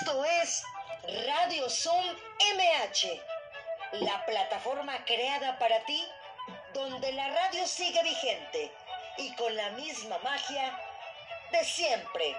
Esto es Radio Zoom MH, la plataforma creada para ti, donde la radio sigue vigente y con la misma magia de siempre.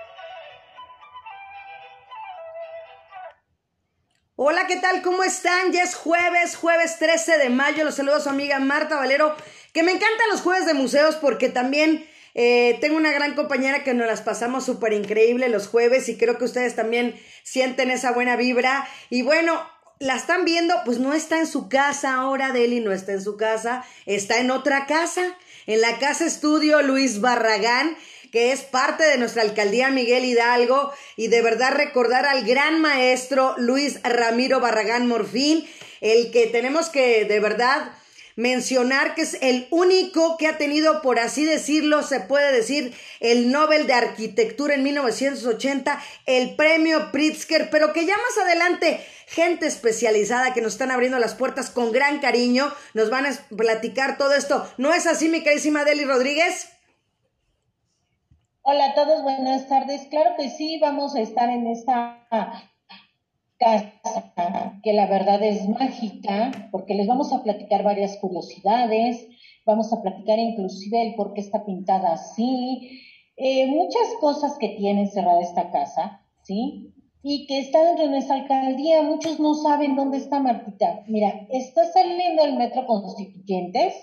Hola, ¿qué tal? ¿Cómo están? Ya es jueves, jueves 13 de mayo. Los saludo a su amiga Marta Valero, que me encantan los jueves de museos porque también eh, tengo una gran compañera que nos las pasamos súper increíble los jueves y creo que ustedes también sienten esa buena vibra. Y bueno, la están viendo, pues no está en su casa ahora, Deli no está en su casa, está en otra casa, en la casa estudio Luis Barragán que es parte de nuestra alcaldía Miguel Hidalgo, y de verdad recordar al gran maestro Luis Ramiro Barragán Morfín, el que tenemos que de verdad mencionar que es el único que ha tenido, por así decirlo, se puede decir, el Nobel de Arquitectura en 1980, el premio Pritzker, pero que ya más adelante gente especializada que nos están abriendo las puertas con gran cariño, nos van a platicar todo esto. ¿No es así, mi carísima Deli Rodríguez? Hola a todos, buenas tardes. Claro que sí, vamos a estar en esta casa que la verdad es mágica, porque les vamos a platicar varias curiosidades, vamos a platicar inclusive el por qué está pintada así, eh, muchas cosas que tiene cerrada esta casa, ¿sí? Y que está dentro de nuestra alcaldía, muchos no saben dónde está Martita. Mira, está saliendo el metro Constituyentes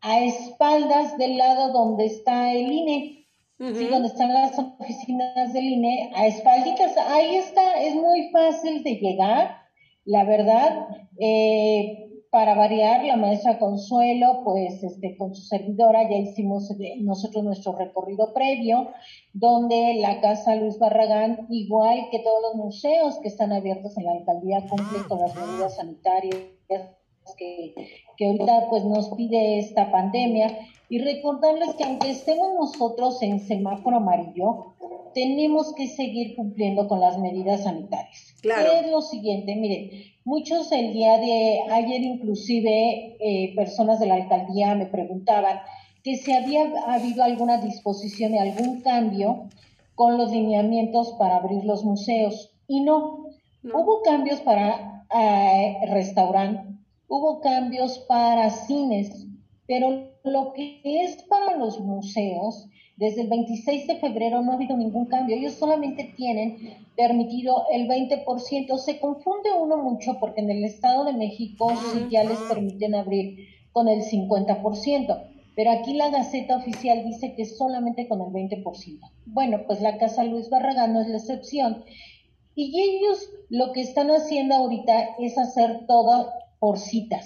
a espaldas del lado donde está el INE sí, donde están las oficinas del INE, a espalditas, ahí está, es muy fácil de llegar, la verdad, eh, para variar, la maestra Consuelo, pues este, con su servidora ya hicimos eh, nosotros nuestro recorrido previo, donde la Casa Luis Barragán, igual que todos los museos que están abiertos en la alcaldía, cumplen con las medidas sanitarias que, que ahorita pues nos pide esta pandemia y recordarles que aunque estemos nosotros en semáforo amarillo, tenemos que seguir cumpliendo con las medidas sanitarias. Claro. Es lo siguiente, miren, muchos el día de ayer inclusive eh, personas de la alcaldía me preguntaban que si había habido alguna disposición y algún cambio con los lineamientos para abrir los museos. Y no, hubo cambios para eh, restaurantes, hubo cambios para cines, pero lo que es para los museos, desde el 26 de febrero no ha habido ningún cambio. Ellos solamente tienen permitido el 20%. Se confunde uno mucho porque en el Estado de México sí ya les permiten abrir con el 50%. Pero aquí la Gaceta Oficial dice que solamente con el 20%. Bueno, pues la Casa Luis Barragán no es la excepción. Y ellos lo que están haciendo ahorita es hacer todo por citas.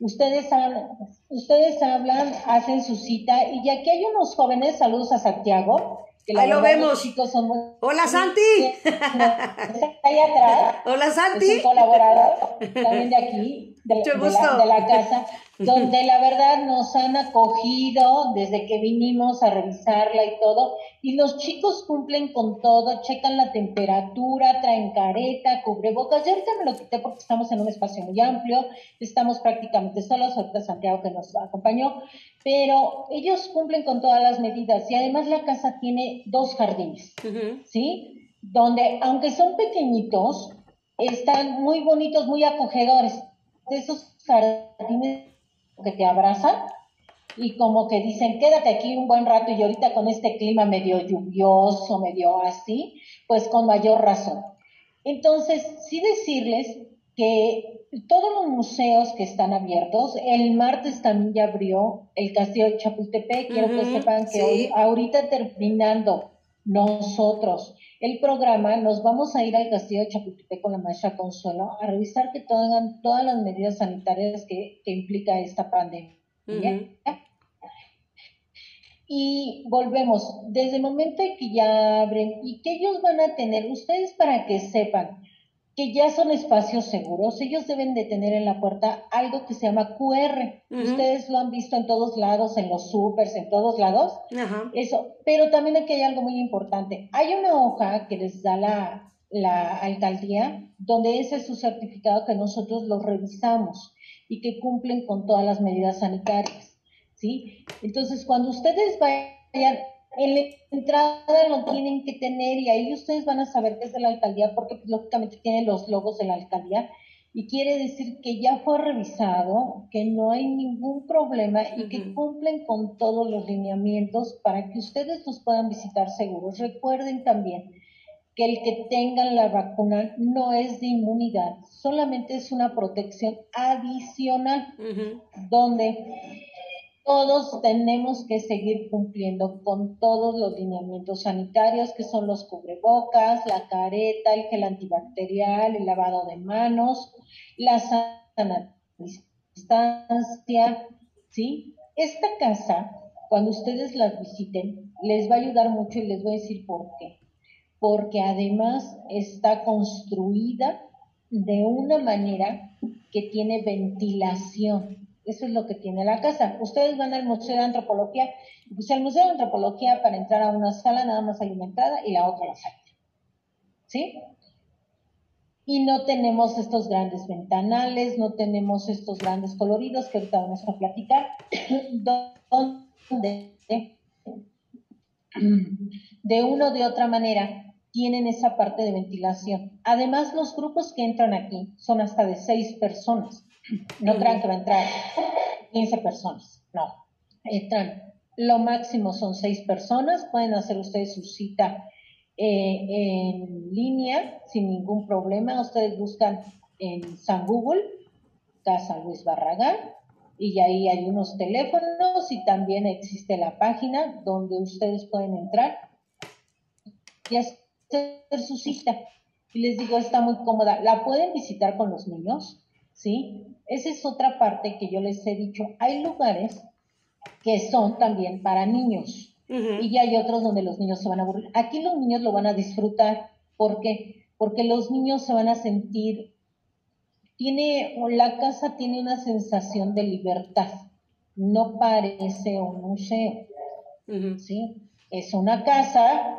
Ustedes hablan, ustedes hablan, hacen su cita y aquí hay unos jóvenes, saludos a Santiago. Que ahí lo vemos. Chicos son Hola Santi. Está ahí atrás. Hola Santi. Es un colaborador también de aquí, de, de la casa donde la verdad nos han acogido desde que vinimos a revisarla y todo, y los chicos cumplen con todo, checan la temperatura, traen careta, cubrebocas, yo ahorita me lo quité porque estamos en un espacio muy amplio, estamos prácticamente solos, ahorita Santiago que nos acompañó, pero ellos cumplen con todas las medidas. Y además la casa tiene dos jardines, ¿sí? Donde, aunque son pequeñitos, están muy bonitos, muy acogedores. De esos jardines que te abrazan y como que dicen, quédate aquí un buen rato y ahorita con este clima medio lluvioso, medio así, pues con mayor razón. Entonces, sí decirles que todos los museos que están abiertos, el martes también ya abrió el Castillo de Chapultepec, quiero que sepan que hoy, ahorita terminando nosotros. El programa, nos vamos a ir al Castillo de Chapultepec con la maestra Consuelo a revisar que tengan todas las medidas sanitarias que, implica esta pandemia. Y volvemos, desde el momento en que ya abren y que ellos van a tener, ustedes para que sepan, que ya son espacios seguros, ellos deben de tener en la puerta algo que se llama QR. Ustedes lo han visto en todos lados, en los supers, en todos lados. Eso, pero también aquí hay algo muy importante. Hay una hoja que les da la, la alcaldía, donde ese es su certificado que nosotros lo revisamos y que cumplen con todas las medidas sanitarias. ¿Sí? Entonces, cuando ustedes vayan en la entrada lo tienen que tener y ahí ustedes van a saber que es de la alcaldía porque pues, lógicamente tiene los logos de la alcaldía. Y quiere decir que ya fue revisado, que no hay ningún problema y que cumplen con todos los lineamientos para que ustedes los puedan visitar seguros. Recuerden también que el que tengan la vacuna no es de inmunidad, solamente es una protección adicional, donde todos tenemos que seguir cumpliendo con todos los lineamientos sanitarios, que son los cubrebocas, la careta, el gel antibacterial, el lavado de manos, la sana distancia, ¿sí? Esta casa, cuando ustedes la visiten, les va a ayudar mucho y les voy a decir por qué. Porque además está construida de una manera que tiene ventilación. Eso es lo que tiene la casa. Ustedes van al Museo de Antropología, pues el Museo de Antropología para entrar a una sala nada más hay una entrada y la otra la salida. ¿Sí? Y no tenemos estos grandes ventanales, no tenemos estos grandes coloridos que ahorita vamos a platicar, donde de una o de otra manera tienen esa parte de ventilación. Además, los grupos que entran aquí son hasta de seis personas. No crean que va a entrar 15 personas, no. Entran, lo máximo son seis personas, pueden hacer ustedes su cita eh, en línea sin ningún problema. Ustedes buscan en San Google, Casa Luis Barragán, y ahí hay unos teléfonos y también existe la página donde ustedes pueden entrar y hacer su cita. Y les digo, está muy cómoda. La pueden visitar con los niños, ¿sí? Esa es otra parte que yo les he dicho. Hay lugares que son también para niños y ya hay otros donde los niños se van a aburrir. Aquí los niños lo van a disfrutar. ¿Por qué? Porque los niños se van a sentir, tiene, la casa tiene una sensación de libertad. No parece un museo. ¿sí? Es una casa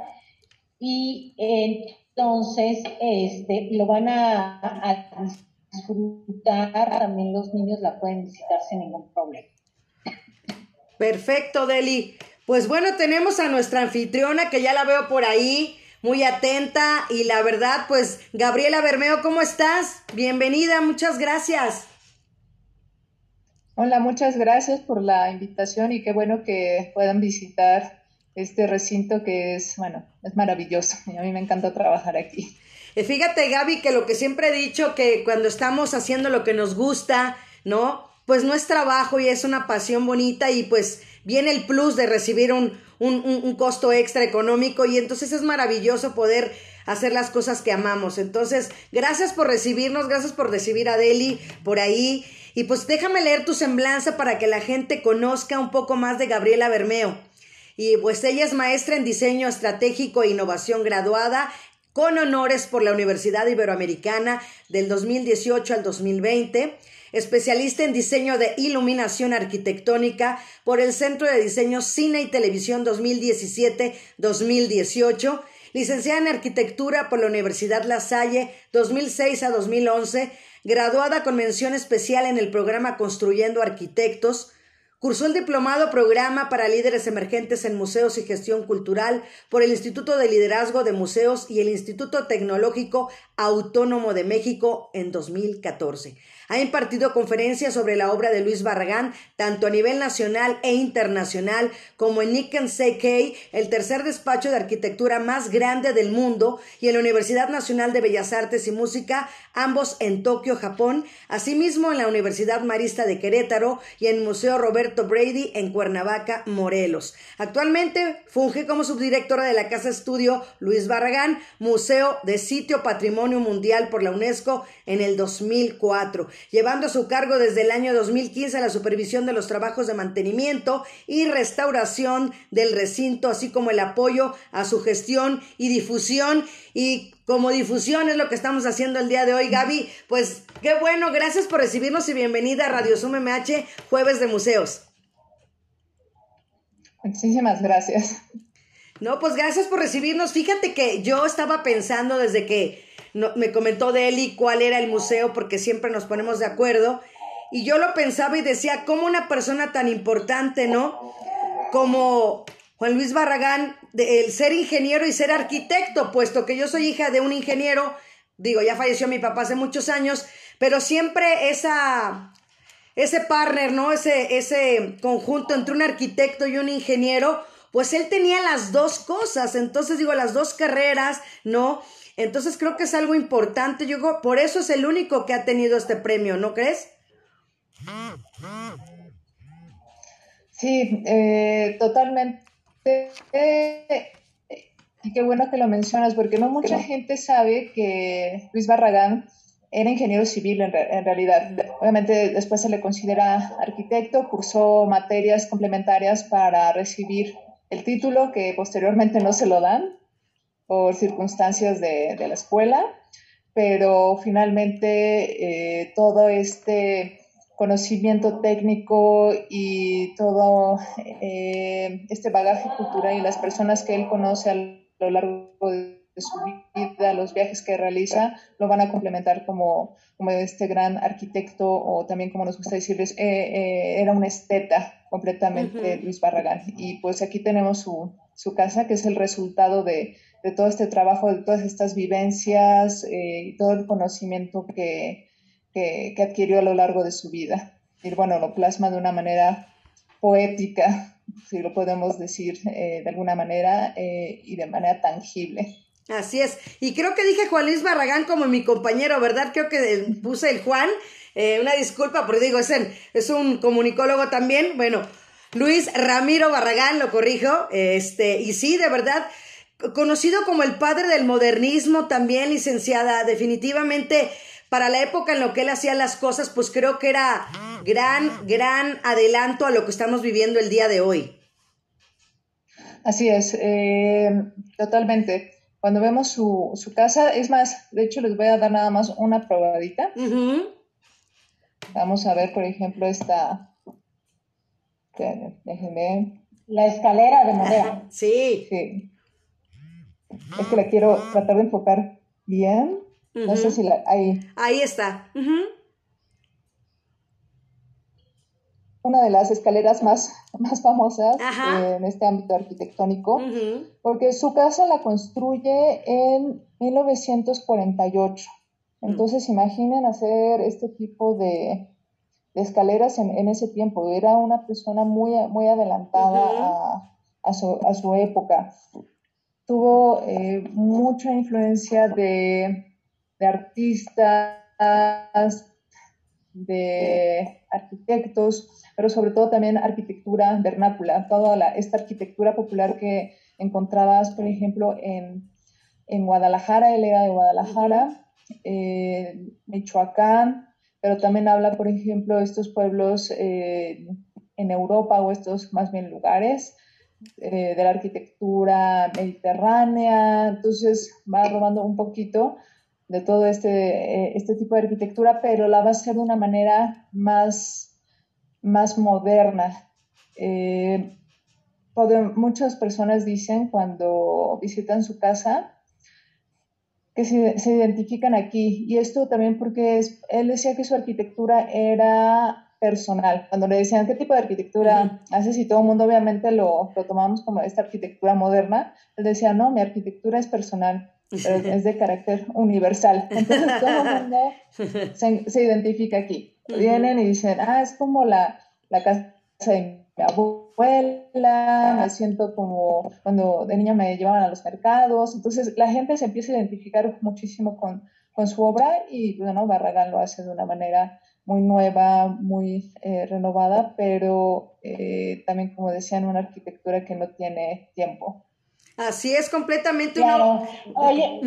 y entonces este, lo van a, a disfrutar, también los niños la pueden visitar sin ningún problema. Perfecto, Deli. Pues bueno, tenemos a nuestra anfitriona que ya la veo por ahí, muy atenta y la verdad, pues Gabriela Bermeo, ¿cómo estás? Bienvenida, muchas gracias. Hola, muchas gracias por la invitación y qué bueno que puedan visitar este recinto que es, bueno, es maravilloso y a mí me encanta trabajar aquí. Eh, fíjate, Gaby, que lo que siempre he dicho, que cuando estamos haciendo lo que nos gusta, ¿no? Pues no es trabajo y es una pasión bonita y pues viene el plus de recibir un, un, costo extra económico y entonces es maravilloso poder hacer las cosas que amamos. Entonces, gracias por recibirnos, gracias por recibir a Deli por ahí. Y pues déjame leer tu semblanza para que la gente conozca un poco más de Gabriela Bermeo. Y pues ella es maestra en diseño estratégico e innovación graduada con honores por la Universidad Iberoamericana del 2018 al 2020 especialista en diseño de iluminación arquitectónica por el Centro de Diseño Cine y Televisión 2017-2018, licenciada en arquitectura por la Universidad La Salle 2006 a 2011, graduada con mención especial en el programa Construyendo Arquitectos, Cursó el diplomado Programa para Líderes Emergentes en Museos y Gestión Cultural por el Instituto de Liderazgo de Museos y el Instituto Tecnológico Autónomo de México en 2014. Ha impartido conferencias sobre la obra de Luis Barragán, tanto a nivel nacional e internacional, como en Nikken Seikei, el tercer despacho de arquitectura más grande del mundo, y en la Universidad Nacional de Bellas Artes y Música, ambos en Tokio, Japón, asimismo en la Universidad Marista de Querétaro y en el Museo Roberto Brady en Cuernavaca, Morelos. Actualmente funge como subdirectora de la Casa Estudio Luis Barragán, Museo de Sitio Patrimonio Mundial por la UNESCO en el 2004 llevando a su cargo desde el año 2015 la supervisión de los trabajos de mantenimiento y restauración del recinto, así como el apoyo a su gestión y difusión. Y como difusión es lo que estamos haciendo el día de hoy, Gaby. Pues qué bueno, gracias por recibirnos y bienvenida a Radio Sum MH, Jueves de Museos. Muchísimas gracias. No, pues gracias por recibirnos. Fíjate que yo estaba pensando desde que me comentó de él y cuál era el museo porque siempre nos ponemos de acuerdo. Y yo lo pensaba y decía, ¿cómo una persona tan importante, ¿no? Como Juan Luis Barragán, el ser ingeniero y ser arquitecto, puesto que yo soy hija de un ingeniero, digo, ya falleció mi papá hace muchos años, pero siempre esa, ese partner, ¿no? Ese, ese conjunto entre un arquitecto y un ingeniero, pues él tenía las dos cosas, entonces digo, las dos carreras, ¿no? Entonces creo que es algo importante, yo por eso es el único que ha tenido este premio, ¿no crees? Sí, eh, totalmente. Qué bueno que lo mencionas, porque no mucha gente sabe que Luis Barragán era ingeniero civil en, en, realidad. Obviamente después se le considera arquitecto, cursó materias complementarias para recibir el título que posteriormente no se lo dan por circunstancias de, de la escuela, pero finalmente eh, todo este conocimiento técnico y todo eh, este bagaje cultural y las personas que él conoce a lo largo de su vida, los viajes que realiza, lo van a complementar como, como este gran arquitecto o también como nos gusta decirles, eh, eh, era un esteta completamente Luis Barragán. Y pues aquí tenemos su, su casa, que es el resultado de, de, todo este trabajo, de todas estas vivencias eh, y todo el conocimiento que, que, adquirió a lo largo de su vida. Y bueno, lo plasma de una manera poética, si lo podemos decir de alguna manera, y de manera tangible. Así es. Y creo que dije Juan Luis Barragán como mi compañero, ¿verdad? Creo que puse el Juan. Eh, una disculpa, porque digo, es, es un comunicólogo también. Bueno, Luis Ramiro Barragán, lo corrijo. Este, y sí, de verdad, conocido como el padre del modernismo, también licenciada, definitivamente para la época en lo que él hacía las cosas, pues creo que era gran, gran adelanto a lo que estamos viviendo el día de hoy. Así es, eh, totalmente cuando vemos su, su, casa, es más, de hecho les voy a dar nada más una probadita. Vamos a ver, por ejemplo, esta, déjenme. La escalera de madera. Sí. Sí. Es que la quiero tratar de enfocar bien. No sé si la, ahí. Ahí está una de las escaleras más, más famosas en este ámbito arquitectónico, porque su casa la construye en 1948. Mm. Entonces, imaginen hacer este tipo de, escaleras en, ese tiempo. Era una persona muy, muy adelantada a, su, época. Tuvo eh, mucha influencia de, de artistas, de arquitectos, pero sobre todo también arquitectura vernácula, toda la, esta arquitectura popular que encontrabas, por ejemplo, en, en Guadalajara, él era de Guadalajara, eh, Michoacán, pero también habla, por ejemplo, estos pueblos eh, en Europa o estos más bien lugares eh, de la arquitectura mediterránea, entonces va robando un poquito de todo este, eh, este tipo de arquitectura, pero la va a hacer de una manera más, más moderna. Eh, muchas personas dicen cuando visitan su casa que se, se, identifican aquí. Y esto también porque es, él decía que su arquitectura era personal. Cuando le decían qué tipo de arquitectura haces y todo el mundo obviamente lo, lo tomamos como esta arquitectura moderna, él decía, no, mi arquitectura es personal es de carácter universal. Entonces todo el mundo se, identifica aquí. Vienen y dicen, ah, es como la, la casa de mi abuela, me siento como cuando de niña me llevaban a los mercados. Entonces la gente se empieza a identificar muchísimo con, con su obra y bueno, Barragán lo hace de una manera muy nueva, muy eh, renovada, pero eh, también, como decían, una arquitectura que no tiene tiempo. Así es, completamente. Claro. Oye,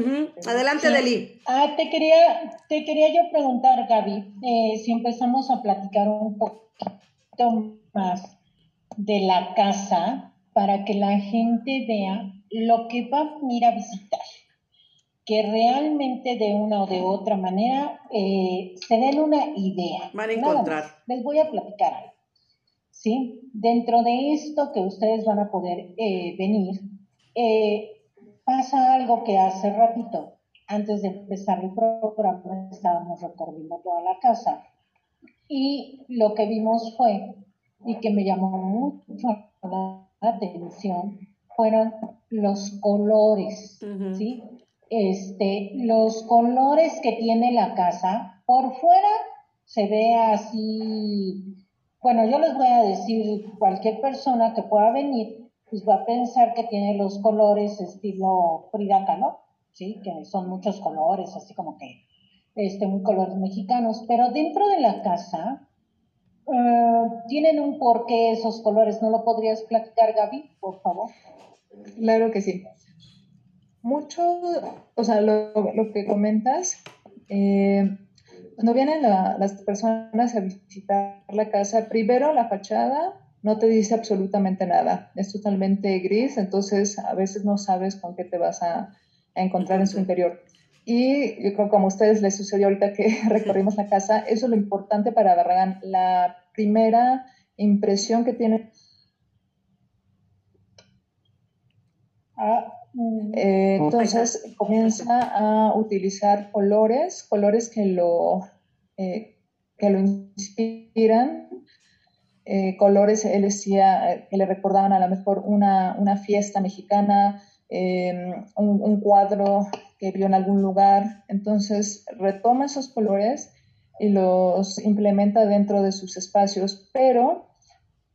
adelante, Deli. Ah, te quería, te quería yo preguntar, Gaby, eh, si empezamos a platicar un poquito más de la casa para que la gente vea lo que va a venir a visitar, que realmente de una o de otra manera eh, se den una idea. Van a encontrar. Les voy a platicar algo. ¿Sí? Dentro de esto que ustedes van a poder eh, venir, eh, pasa algo que hace ratito, antes de empezar el programa, estábamos recorriendo toda la casa y lo que vimos fue, y que me llamó mucho la atención fueron los colores, ¿sí? Este, los colores que tiene la casa, por fuera se ve así, bueno, yo les voy a decir, cualquier persona que pueda venir, pues va a pensar que tiene los colores estilo Frida Kahlo, ¿sí? Que son muchos colores, así como que, este, muy colores mexicanos, pero dentro de la casa, eh, tienen un porqué esos colores. ¿No lo podrías platicar, Gaby, por favor? Claro que sí. Mucho, o sea, lo, que comentas, eh, cuando vienen las personas a visitar la casa, primero la fachada no te dice absolutamente nada, es totalmente gris, entonces a veces no sabes con qué te vas a, encontrar en su interior. Y yo creo como a ustedes les sucedió ahorita que recorrimos la casa, eso es lo importante para Barragán, la primera impresión que tiene Ah, mm. eh, entonces comienza a utilizar colores, colores que lo, eh, que lo inspiran, eh, colores, él decía, que le recordaban a lo mejor una, una fiesta mexicana, em, un, un, cuadro que vio en algún lugar. Entonces retoma esos colores y los implementa dentro de sus espacios, pero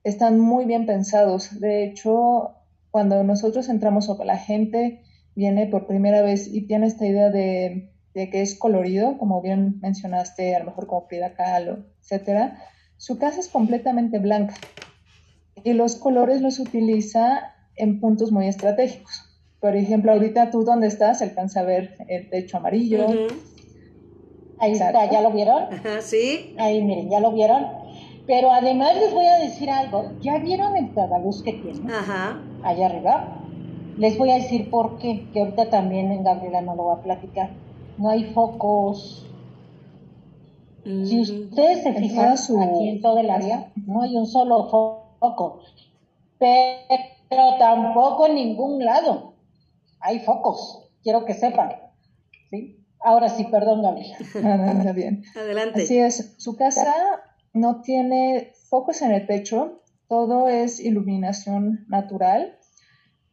están muy bien pensados. De hecho, cuando nosotros entramos o la gente viene por primera vez y tiene esta idea de, que es colorido, como bien mencionaste, a lo mejor como Frida Kahlo, etcétera, su casa es completamente blanca y los colores los utiliza en puntos muy estratégicos. Por ejemplo, ahorita tú donde estás alcanza a ver el techo amarillo. Ahí está, ¿ya lo vieron? sí. Ahí miren, ¿ya lo vieron? Pero además les voy a decir algo. ¿Ya vieron el luz que tiene? Ajá. Allá arriba. Les voy a decir por qué, que ahorita también en Gabriela no lo va a platicar. No hay focos. Si ustedes se fijan aquí en todo el área, no hay un solo foco. Pero tampoco en ningún lado hay focos. Quiero que sepan. ¿Sí? Ahora sí, perdón, Gabriela. bien. Adelante. Así es. Su casa no tiene focos en el techo, todo es iluminación natural.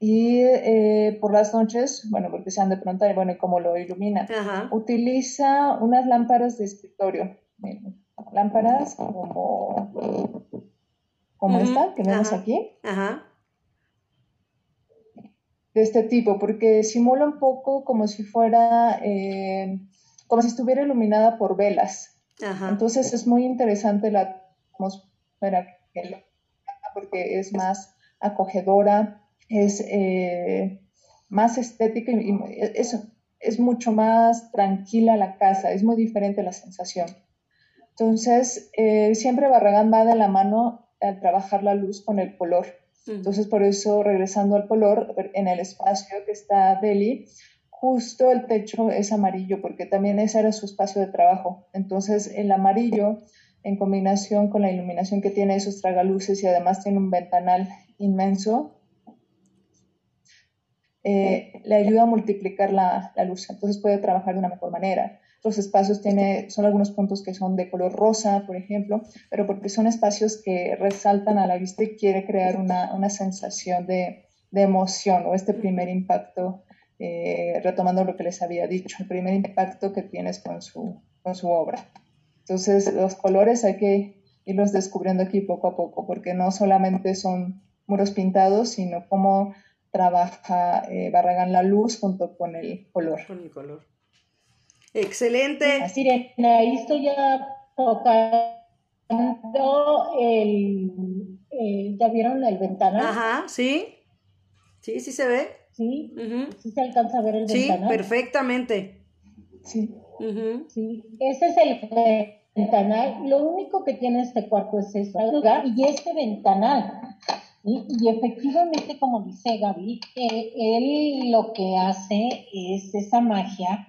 Y eh, por las noches, bueno, porque sean de pronto, bueno, ¿y cómo lo ilumina? Utiliza unas lámparas de escritorio. Lámparas como, como esta que vemos aquí. De este tipo, porque simula un poco como si fuera, eh, como si estuviera iluminada por velas. Entonces es muy interesante la atmósfera porque es más acogedora, es eh, más estética y, es, es mucho más tranquila la casa, es muy diferente la sensación. Entonces, eh, siempre Barragán va de la mano al trabajar la luz con el color. Entonces, por eso, regresando al color, en el espacio que está Deli, justo el techo es amarillo, porque también ese era su espacio de trabajo. Entonces, el amarillo, en combinación con la iluminación que tiene esos tragaluces y además tiene un ventanal inmenso, eh, le ayuda a multiplicar la, luz. Entonces, puede trabajar de una mejor manera. Los espacios tiene, son algunos puntos que son de color rosa, por ejemplo, pero porque son espacios que resaltan a la vista y quiere crear una, sensación de, de emoción o este primer impacto eh, retomando lo que les había dicho, el primer impacto que tienes con su, con su obra. Entonces, los colores hay que irlos descubriendo aquí poco a poco, porque no solamente son muros pintados, sino cómo trabaja eh, Barragán la luz junto con el color. Con el color. Excelente. Así ahí estoy ya tocando el, ¿ya vieron el ventana? Ajá, sí. Sí, sí se ve. ¿sí? ¿Sí se alcanza a ver el ventanal? Sí, perfectamente. Sí. sí. Ese es el ventanal. Lo único que tiene este cuarto es este lugar y este ventanal. Y efectivamente, como dice Gaby, eh, él lo que hace es esa magia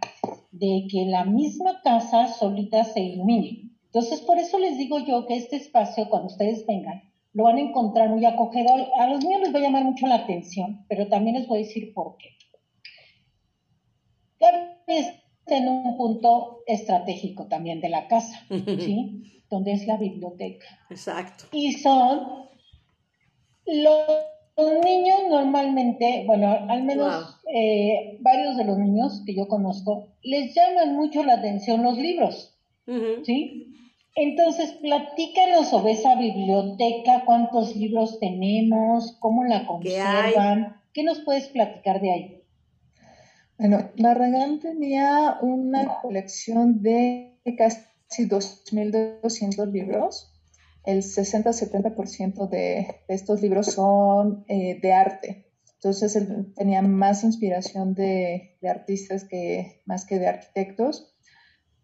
de que la misma casa solita se ilumine. Entonces, por eso les digo yo que este espacio, cuando ustedes vengan, lo van a encontrar muy acogedor. A los niños les va a llamar mucho la atención, pero también les voy a decir por qué. está en un punto estratégico también de la casa, ¿sí? Donde es la biblioteca. Exacto. Y son los niños normalmente, bueno, al menos eh, varios de los niños que yo conozco, les llaman mucho la atención los libros, ¿sí? Entonces, platícanos sobre esa biblioteca, cuántos libros tenemos, cómo la conservan, ¿qué, nos puedes platicar de ahí? Bueno, Barragán tenía una colección de casi 2.200 libros el 60-70% de, estos libros son eh, de arte. Entonces él tenía más inspiración de, artistas que más que de arquitectos.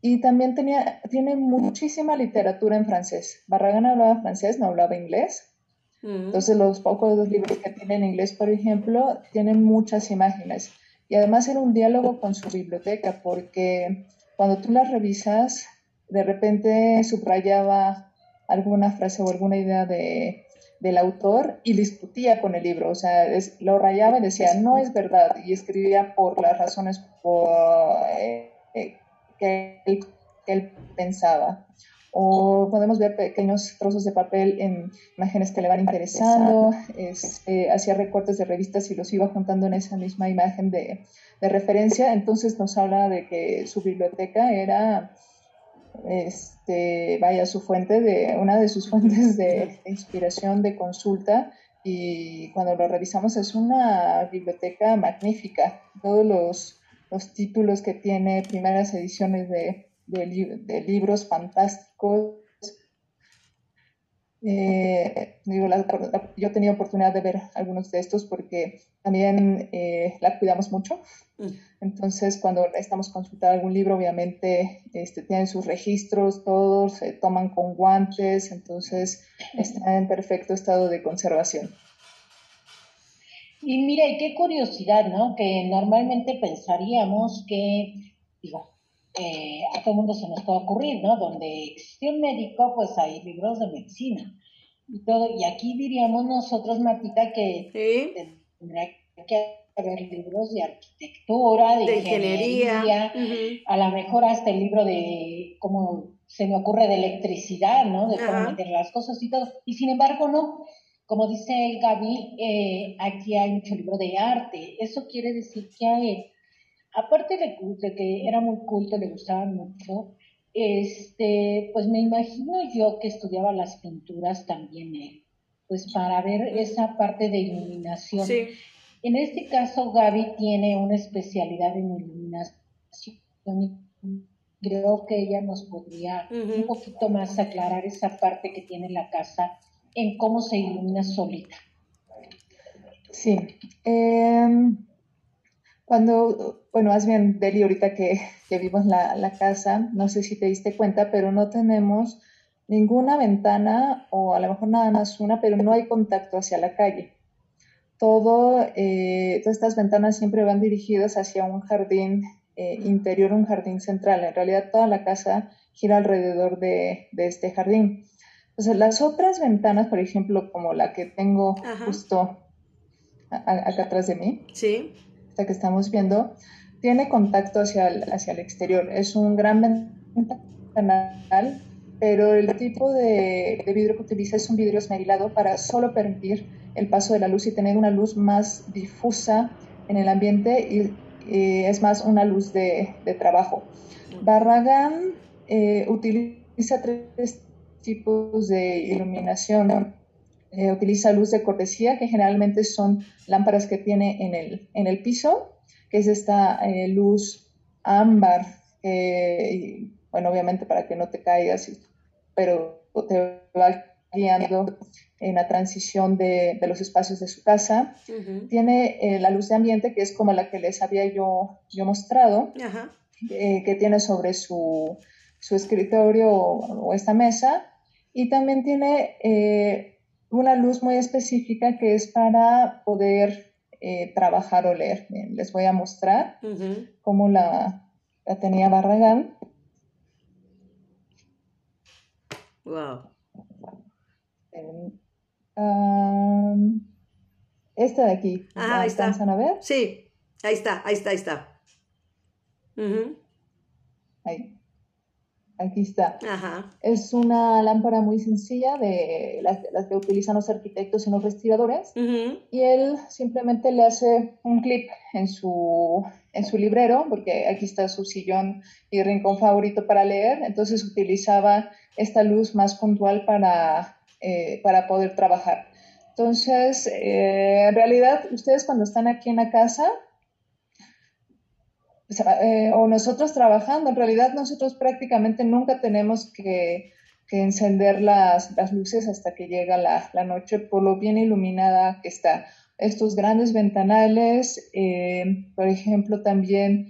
Y también tenía, tiene muchísima literatura en francés. Barragán hablaba francés, no hablaba inglés. Mm. Entonces los pocos libros que tiene en inglés, por ejemplo, tienen muchas imágenes. Y además era un diálogo con su biblioteca, porque cuando tú las revisas, de repente subrayaba alguna frase o alguna idea de, del autor y discutía con el libro, o sea, lo rayaba y decía, no es verdad, y escribía por las razones por, eh, que, él, pensaba. O podemos ver pequeños trozos de papel en imágenes que le van interesando, este, hacía recortes de revistas y los iba juntando en esa misma imagen de, de referencia, entonces nos habla de que su biblioteca era este, vaya, su fuente de, una de sus fuentes de inspiración, de consulta, y cuando lo revisamos es una biblioteca magnífica. Todos los, los títulos que tiene, primeras ediciones de, de libros fantásticos, eh, digo, yo he tenido oportunidad de ver algunos de estos porque también eh, la cuidamos mucho. Mm. Entonces, cuando estamos consultando algún libro, obviamente este, tienen sus registros, todos se toman con guantes, entonces está en perfecto estado de conservación. Y mira, y qué curiosidad, ¿no? Que normalmente pensaríamos que, digo, eh, a todo el mundo se nos puede ocurrir, ¿no? Donde existe un médico, pues hay libros de medicina y todo. Y aquí diríamos nosotros, Martita, que tendría que haber libros de arquitectura, de, ingeniería, a lo mejor hasta el libro de, como se me ocurre, de electricidad, ¿no? De cómo meter las cosas y todo. Y sin embargo, no. Como dice Gaby, eh, aquí hay mucho libro de arte. Eso quiere decir que hay aparte de, que era muy culto, le gustaba mucho, este, pues me imagino yo que estudiaba las pinturas también él, pues para ver esa parte de iluminación. En este caso, Gaby tiene una especialidad en iluminación y creo que ella nos podría un poquito más aclarar esa parte que tiene la casa en cómo se ilumina solita. Sí. Em, cuando, bueno, más bien, Deli, ahorita que, que vimos la, la, casa, no sé si te diste cuenta, pero no tenemos ninguna ventana o a lo mejor nada más una, pero no hay contacto hacia la calle. Todo, eh, todas estas ventanas siempre van dirigidas hacia un jardín eh, interior, un jardín central. En realidad toda la casa gira alrededor de, de este jardín. Entonces, las otras ventanas, por ejemplo, como la que tengo justo acá atrás de mí, sí que estamos viendo, tiene contacto hacia el, hacia el exterior. Es un gran canal, pero el tipo de, vidrio que utiliza es un vidrio esmerilado para solo permitir el paso de la luz y tener una luz más difusa en el ambiente y, es más una luz de, trabajo. Barragán eh, utiliza tres tipos de iluminación. Eh, utiliza luz de cortesía, que generalmente son lámparas que tiene en el, en el piso, que es esta eh, luz ámbar, bueno, obviamente para que no te caigas, pero te va guiando en la transición de, de los espacios de su casa. Tiene eh, la luz de ambiente, que es como la que les había yo, yo mostrado, que tiene sobre su, su escritorio o, o, esta mesa. Y también tiene una luz muy específica que es para poder eh, trabajar o leer. les voy a mostrar cómo la, tenía Barragán. Wow. esta de aquí. Ah, ahí está. a ver? Sí, ahí está, ahí está, ahí está. Ahí. Aquí está. Es una lámpara muy sencilla de las, que utilizan los arquitectos en los respiradores. Y él simplemente le hace un clip en su, en su librero, porque aquí está su sillón y rincón favorito para leer. Entonces utilizaba esta luz más puntual para, eh, para poder trabajar. Entonces, eh, en realidad, ustedes cuando están aquí en la casa, eh, o nosotros trabajando, en realidad nosotros prácticamente nunca tenemos que, encender las, luces hasta que llega la, noche por lo bien iluminada que está. Estos grandes ventanales, eh, por ejemplo, también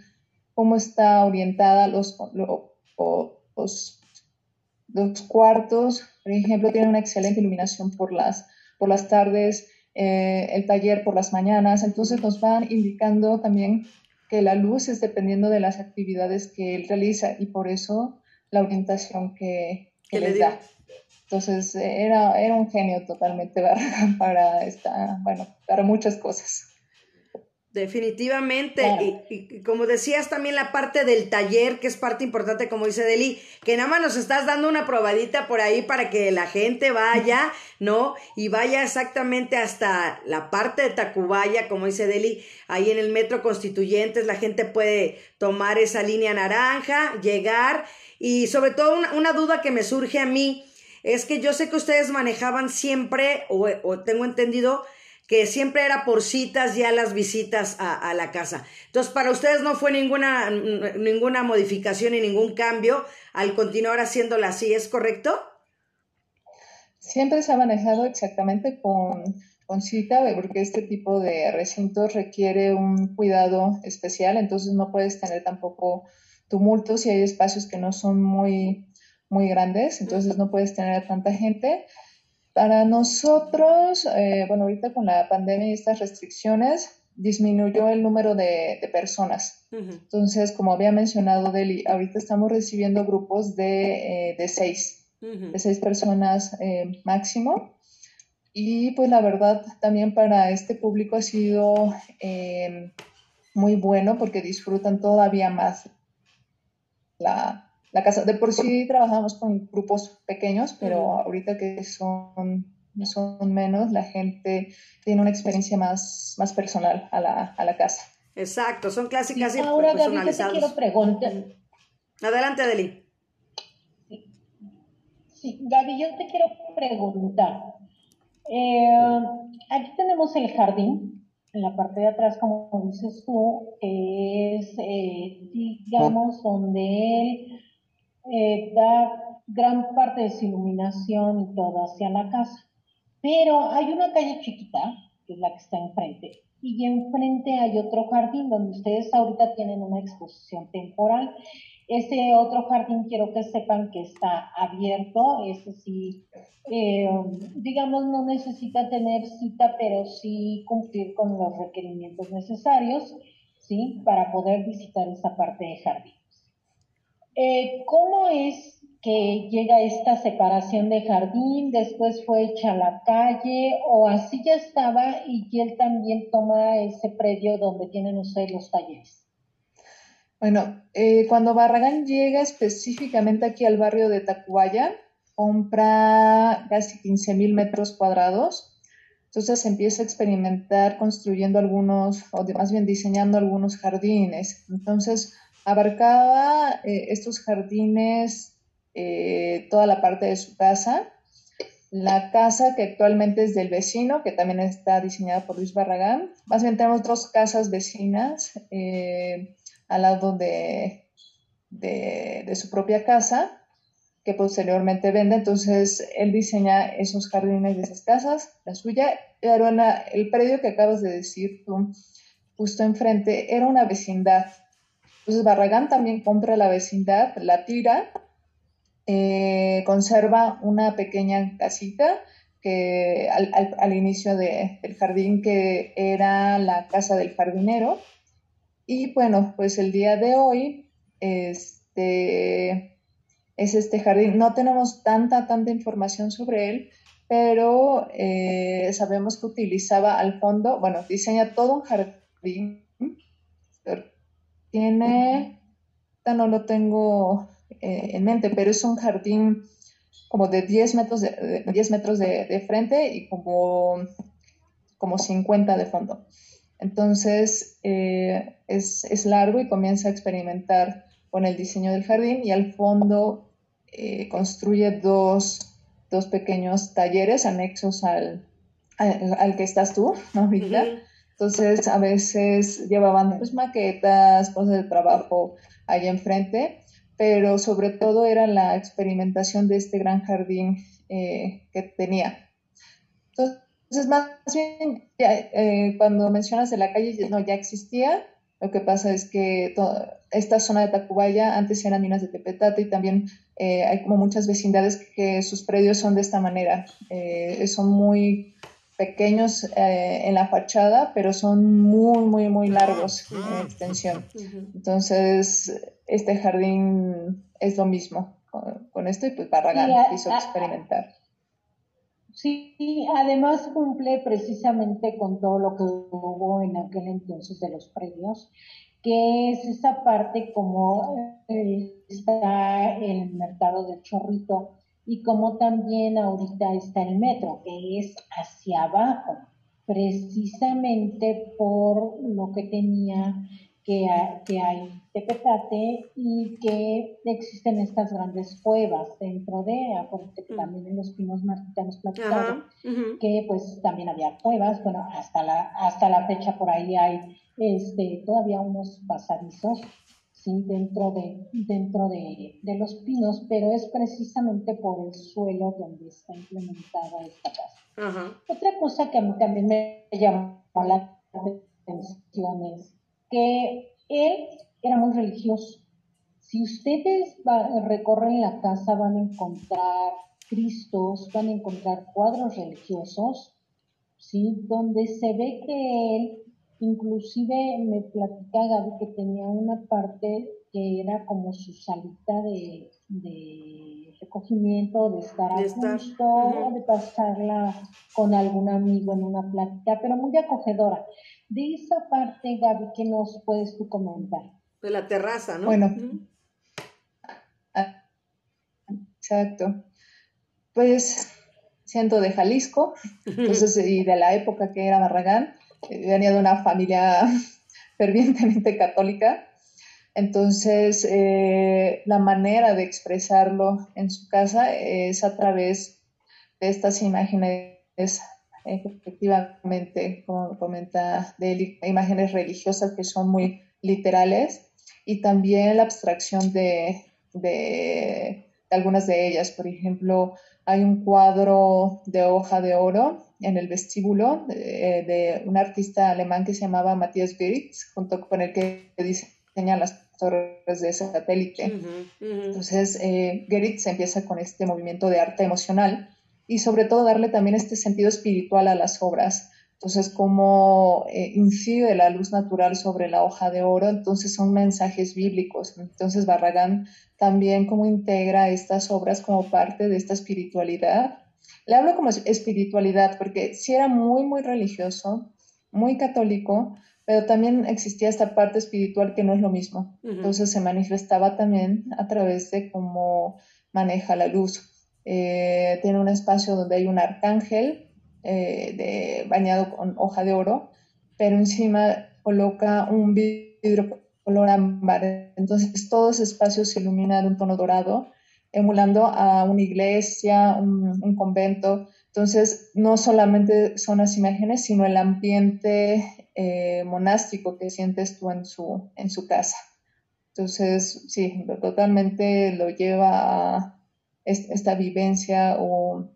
cómo está orientada los, los, los, cuartos, por ejemplo, tiene una excelente iluminación por las, por las tardes, eh, el taller por las mañanas, entonces nos van indicando también que la luz es dependiendo de las actividades que él realiza y por eso la orientación que, que les da. Entonces era, era un genio totalmente para esta, bueno, para muchas cosas. Definitivamente, y, como decías también la parte del taller, que es parte importante, como dice Deli, que nada más nos estás dando una probadita por ahí para que la gente vaya, ¿no? Y vaya exactamente hasta la parte de Tacubaya, como dice Deli, ahí en el Metro Constituyentes, la gente puede tomar esa línea naranja, llegar, y sobre todo una, duda que me surge a mí, es que yo sé que ustedes manejaban siempre, o, o tengo entendido, que siempre era por citas ya las visitas a, la casa. Entonces, para ustedes no fue ninguna, ninguna modificación y ningún cambio al continuar haciéndola así, ¿es correcto? Siempre se ha manejado exactamente con, con cita, porque este tipo de recintos requiere un cuidado especial, entonces no puedes tener tampoco tumultos y hay espacios que no son muy, muy grandes, entonces no puedes tener tanta gente. Para nosotros, eh, bueno, ahorita con la pandemia y estas restricciones, disminuyó el número de, personas. Entonces, como había mencionado Deli, ahorita estamos recibiendo grupos de, eh, seis, de seis personas eh, máximo. Y pues la verdad también para este público ha sido muy bueno porque disfrutan todavía más la, la casa. De por sí trabajamos con grupos pequeños, pero ahorita que son, son menos, la gente tiene una experiencia más, más personal a la, a la casa. Exacto, son clásicas y Ahora, Gaby, yo te quiero preguntar. Adelante, Adeli. Sí, Gaby, yo te quiero preguntar. Eh, aquí tenemos el jardín, en la parte de atrás, como dices tú, es, eh, digamos, donde él eh, da gran parte de su iluminación y todo hacia la casa. Pero hay una calle chiquita, que es la que está enfrente, y enfrente hay otro jardín donde ustedes ahorita tienen una exposición temporal. Ese otro jardín quiero que sepan que está abierto, ese sí, eh, digamos, no necesita tener cita, pero sí cumplir con los requerimientos necesarios, ¿sí? Para poder visitar esa parte de jardín. Eh, ¿Cómo es que llega esta separación de jardín, después fue hecha la calle o así ya estaba y él también toma ese predio donde tienen ustedes los talleres? Bueno, eh, cuando Barragán llega específicamente aquí al barrio de Tacubaya, compra casi 15 mil metros cuadrados. Entonces empieza a experimentar construyendo algunos, o más bien diseñando algunos jardines. Entonces, abarcaba eh, estos jardines, eh, toda la parte de su casa, la casa que actualmente es del vecino, que también está diseñada por Luis Barragán. Más bien tenemos dos casas vecinas eh, al lado de, de, su propia casa, que posteriormente vende. Entonces, él diseña esos jardines de esas casas, la suya. El predio que acabas de decir tú, justo enfrente, era una vecindad entonces Barragán también compra la vecindad, la tira, eh, conserva una pequeña casita que al, inicio del jardín que era la casa del jardinero. Y bueno, pues el día de hoy este, es este jardín. No tenemos tanta, tanta información sobre él, pero eh, sabemos que utilizaba al fondo, bueno, diseña todo un jardín tiene, no lo tengo eh, en mente, pero es un jardín como de 10 metros de, 10 metros de, frente y como, como 50 de fondo. Entonces eh, es, es, largo y comienza a experimentar con el diseño del jardín y al fondo eh, construye dos, dos, pequeños talleres anexos al, al, que estás tú ahorita. Entonces a veces llevaban maquetas, cosas de trabajo ahí enfrente pero sobre todo era la experimentación de este gran jardín eh, que tenía. Entonces, más bien, eh, cuando mencionas de la calle, no, ya existía. Lo que pasa es que esta zona de Tacubaya antes eran minas de tepetate y también eh, hay como muchas vecindades que sus predios son de esta manera. son muy pequeños en la fachada, pero son muy, muy, muy largos en extensión. Entonces, este jardín es lo mismo con, esto y pues Barragán quiso experimentar. Sí, además cumple precisamente con todo lo que hubo en aquel entonces de los premios, que es esa parte como eh, está el mercado del chorrito y como también ahorita está el metro, que es hacia abajo, precisamente por lo que tenía que, que hay Tepetate y que existen estas grandes cuevas dentro de, acuérdate que mm. también en los pinos martitanos platicados, que pues también había cuevas, bueno, hasta la, hasta la fecha por ahí hay este, todavía unos pasadizos, sí, dentro de, dentro de, de los pinos, pero es precisamente por el suelo donde está implementada esta casa. Otra cosa que a mí también me llamó la atención es que él era muy religioso. Si ustedes recorren la casa van a encontrar cristos, van a encontrar cuadros religiosos, ¿sí? Donde se ve que él, inclusive me platica Gaby que tenía una parte que era como su salita de, recogimiento, de estar a gusto, de pasarla con algún amigo en una plática, pero muy acogedora. De esa parte, Gaby, ¿qué nos puedes tú comentar? De la terraza, ¿no? Bueno. Exacto. Pues siento de Jalisco, entonces, y de la época que era Barragán, venía de una familia fervientemente católica, entonces eh, la manera de expresarlo en su casa es a través de estas imágenes, efectivamente, como comenta, de imágenes religiosas que son muy literales y también la abstracción de, algunas de ellas. Por ejemplo, hay un cuadro de hoja de oro en el vestíbulo de, un artista alemán que se llamaba Matthias Geritz, junto con el que diseña las torres de satélite. Entonces, eh, Geritz empieza con este movimiento de arte emocional y sobre todo darle también este sentido espiritual a las obras. Entonces, cómo eh, incide la luz natural sobre la hoja de oro, entonces son mensajes bíblicos. Entonces, Barragán también cómo integra estas obras como parte de esta espiritualidad. Le hablo como espiritualidad porque sí era muy, muy religioso, muy católico, pero también existía esta parte espiritual que no es lo mismo. Entonces se manifestaba también a través de cómo maneja la luz. Eh, tiene un espacio donde hay un arcángel eh, de, bañado con hoja de oro, pero encima coloca un vidrio color ámbar. Entonces todo ese espacio se ilumina de un tono dorado, emulando a una iglesia, un, convento. Entonces no solamente son las imágenes, sino el ambiente eh, monástico que sientes tú en su, en su casa. Entonces, sí, totalmente lo lleva a esta vivencia o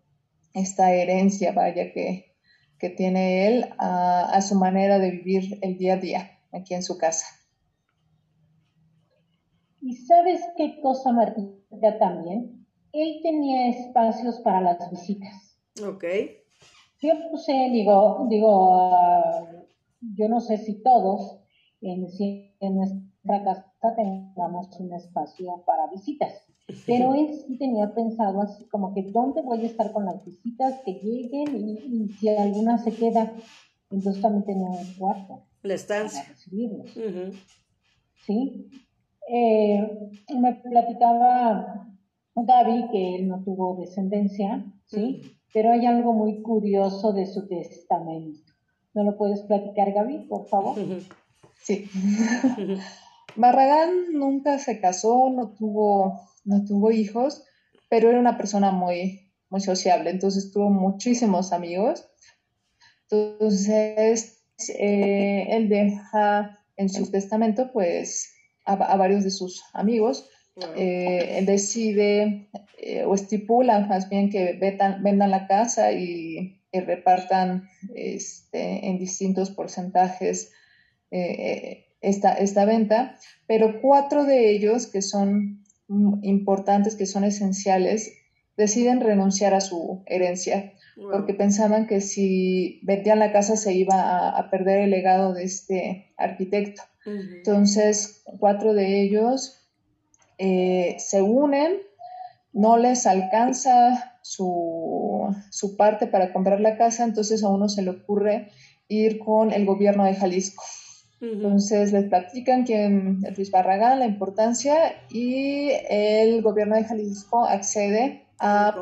esta herencia, vaya, que, que tiene él a, su manera de vivir el día a día aquí en su casa. ¿Y sabes qué cosa, Martita, también? Él tenía espacios para las visitas. Ok. Yo puse, digo, digo, yo no sé si todos en, en nuestra casa tengamos un espacio para visitas. Pero él sí tenía pensado así como que dónde voy a estar con las visitas que lleguen y, si alguna se queda, entonces también tenía un cuarto. La estancia. Para recibirlos. Sí. Eh, me platicaba Gaby que él no tuvo descendencia, ¿sí? Pero hay algo muy curioso de su testamento. ¿No lo puedes platicar, Gaby, por favor? Sí. Barragán nunca se casó, no tuvo, no tuvo hijos, pero era una persona muy, muy sociable, entonces tuvo muchísimos amigos. Entonces, eh, él deja en su testamento, pues, a, varios de sus amigos. Eh, él decide eh, o estipula más bien que vendan la casa y, repartan este, en distintos porcentajes esta, esta venta, pero cuatro de ellos que son importantes, que son esenciales, deciden renunciar a su herencia porque pensaban que si vendían la casa se iba a, perder el legado de este arquitecto. Entonces, cuatro de ellos eh, se unen, no les alcanza su, su, parte para comprar la casa, entonces a uno se le ocurre ir con el gobierno de Jalisco. Entonces les platican quién Luis Barragán, la importancia y el gobierno de Jalisco accede a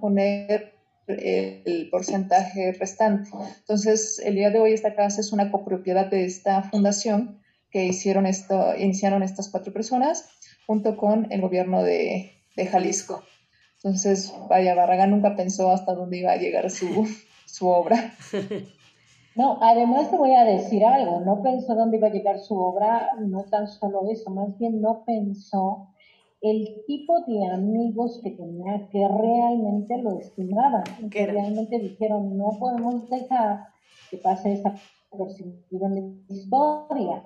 poner el porcentaje restante. Entonces, el día de hoy esta casa es una copropiedad de esta fundación que hicieron esto, iniciaron estas cuatro personas junto con el gobierno de, de Jalisco. Entonces, vaya, Barragán nunca pensó hasta dónde iba a llegar su, su obra. No, además te voy a decir algo, no pensó dónde iba a llegar su obra, no tan solo eso, más bien no pensó el tipo de amigos que tenía que realmente lo estimaban, que realmente dijeron, no podemos dejar que pase esa perspectiva en la historia,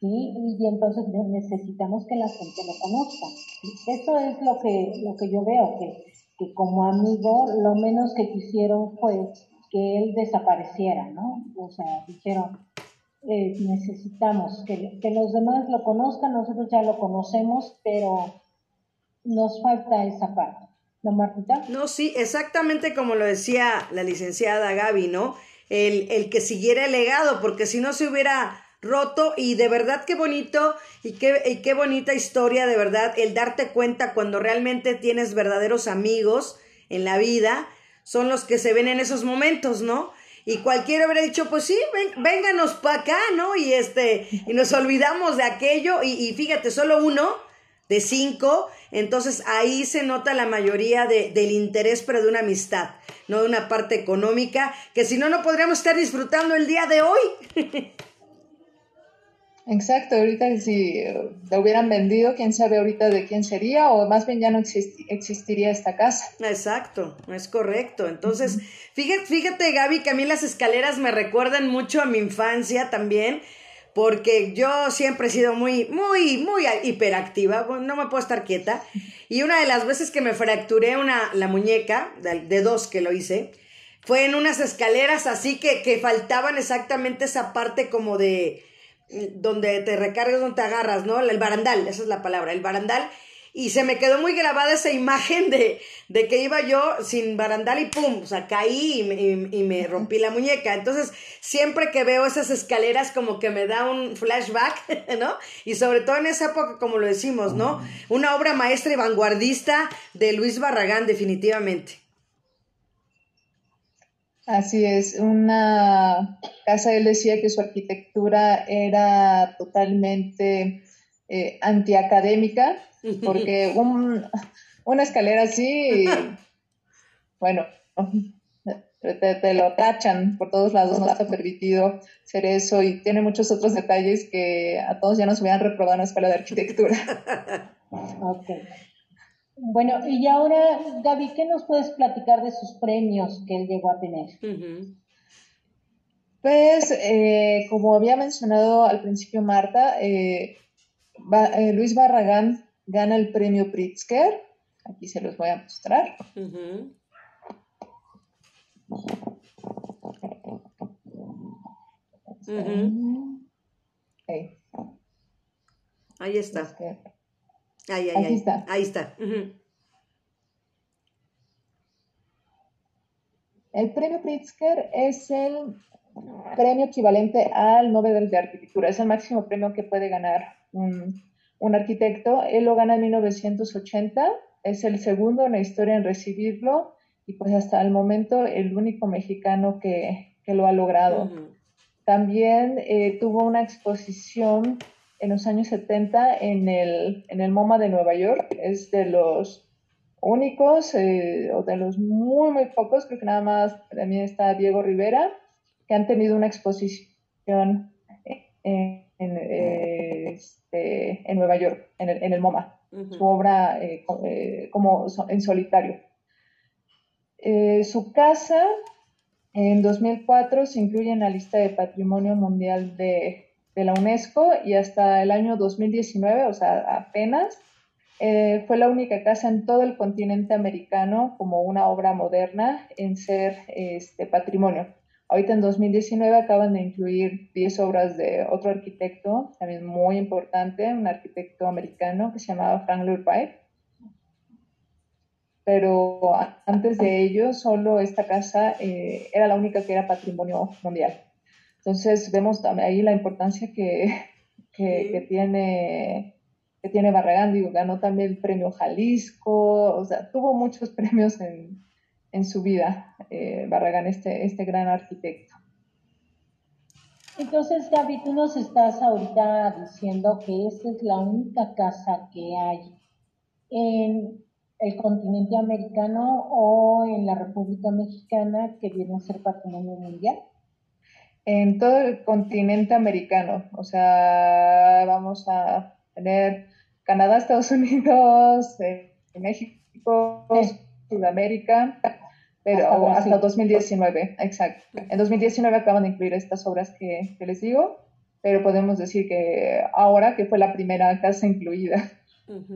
¿sí? Y entonces necesitamos que la gente lo conozca. Eso es lo que, lo que yo veo, que, que como amigo lo menos que quisieron fue que él desapareciera, ¿no? O sea, dijeron, eh, necesitamos que, que los demás lo conozcan, nosotros ya lo conocemos, pero nos falta esa parte. ¿No, Martita? No, sí, exactamente como lo decía la licenciada Gaby, ¿no? El, el que siguiera el legado, porque si no se hubiera roto y de verdad qué bonito y qué, y qué bonita historia, de verdad, el darte cuenta cuando realmente tienes verdaderos amigos en la vida, son los que se ven en esos momentos, ¿no? Y cualquiera hubiera dicho, pues sí, ven, vénganos para acá, ¿no? Y este, y nos olvidamos de aquello, y, fíjate, solo uno de cinco, entonces ahí se nota la mayoría de, del interés, pero de una amistad, no de una parte económica, que si no, no podríamos estar disfrutando el día de hoy. Exacto, ahorita si lo hubieran vendido, quién sabe ahorita de quién sería, o más bien ya no existiría esta casa. Exacto, es correcto. Entonces, fíjate, fíjate, Gaby, que a mí las escaleras me recuerdan mucho a mi infancia también porque yo siempre he sido muy, muy, muy hiperactiva, no me puedo estar quieta. Y una de las veces que me fracturé una, la muñeca, de, dos que lo hice, fue en unas escaleras así que, que faltaban exactamente esa parte como de donde te recargas, donde te agarras, ¿no? El barandal, esa es la palabra, el barandal y se me quedó muy grabada esa imagen de, de que iba yo sin barandal y pum, o sea, caí y, me rompí la muñeca. Entonces, siempre que veo esas escaleras como que me da un flashback, ¿no? Y sobre todo en esa época, como lo decimos, ¿no? Una obra maestra y vanguardista de Luis Barragán, definitivamente. Así es, una casa, él decía que su arquitectura era totalmente eh, antiacadémica, porque una escalera así, bueno, te, lo tachan por todos lados, no está permitido ser eso y tiene muchos otros detalles que a todos ya nos hubieran reprobado en la escuela de arquitectura. Bueno, y ahora, Gaby, ¿qué nos puedes platicar de sus premios que él llegó a tener? Pues, eh, como había mencionado al principio Marta, eh, eh, Luis Barragán gana el premio Pritzker. Aquí se los voy a mostrar. Ahí está. Ahí, ahí, ahí, está. Ahí está. El premio Pritzker es el premio equivalente al Nobel de Arquitectura. Es el máximo premio que puede ganar un, un arquitecto. Él lo gana en 1980, es el segundo en la historia en recibirlo y pues hasta el momento el único mexicano que, lo ha logrado. También eh, tuvo una exposición en los años 70 en el, en el MoMA de Nueva York. Es de los únicos eh, o de los muy, muy pocos, creo que nada más también está Diego Rivera, que han tenido una exposición en, este, en Nueva York, en el, en el MoMA, su obra eh, eh, como en solitario. su casa en 2004 se incluye en la lista de Patrimonio Mundial de de la UNESCO y hasta el año 2019, o sea, apenas, eh, fue la única casa en todo el continente americano como una obra moderna en ser este, patrimonio. Ahorita en 2019 acaban de incluir 10 obras de otro arquitecto, también muy importante, un arquitecto americano que se llamaba Frank Lloyd Wright. Pero antes de ello, solo esta casa eh, era la única que era patrimonio mundial. Entonces vemos ahí la importancia que, tiene que tiene Barragán, digo, ganó también el premio Jalisco, o sea, tuvo muchos premios en, su vida, eh, Barragán, este, este gran arquitecto. Entonces, Gaby, tú nos estás ahorita diciendo que esta es la única casa que hay en el continente americano o en la República Mexicana que viene a ser patrimonio mundial en todo el continente americano. O sea, vamos a tener Canadá, Estados Unidos, eh, México, Sudamérica, pero hasta, 2019, exacto. En 2019 acaban de incluir estas obras que, les digo, pero podemos decir que ahora que fue la primera casa incluida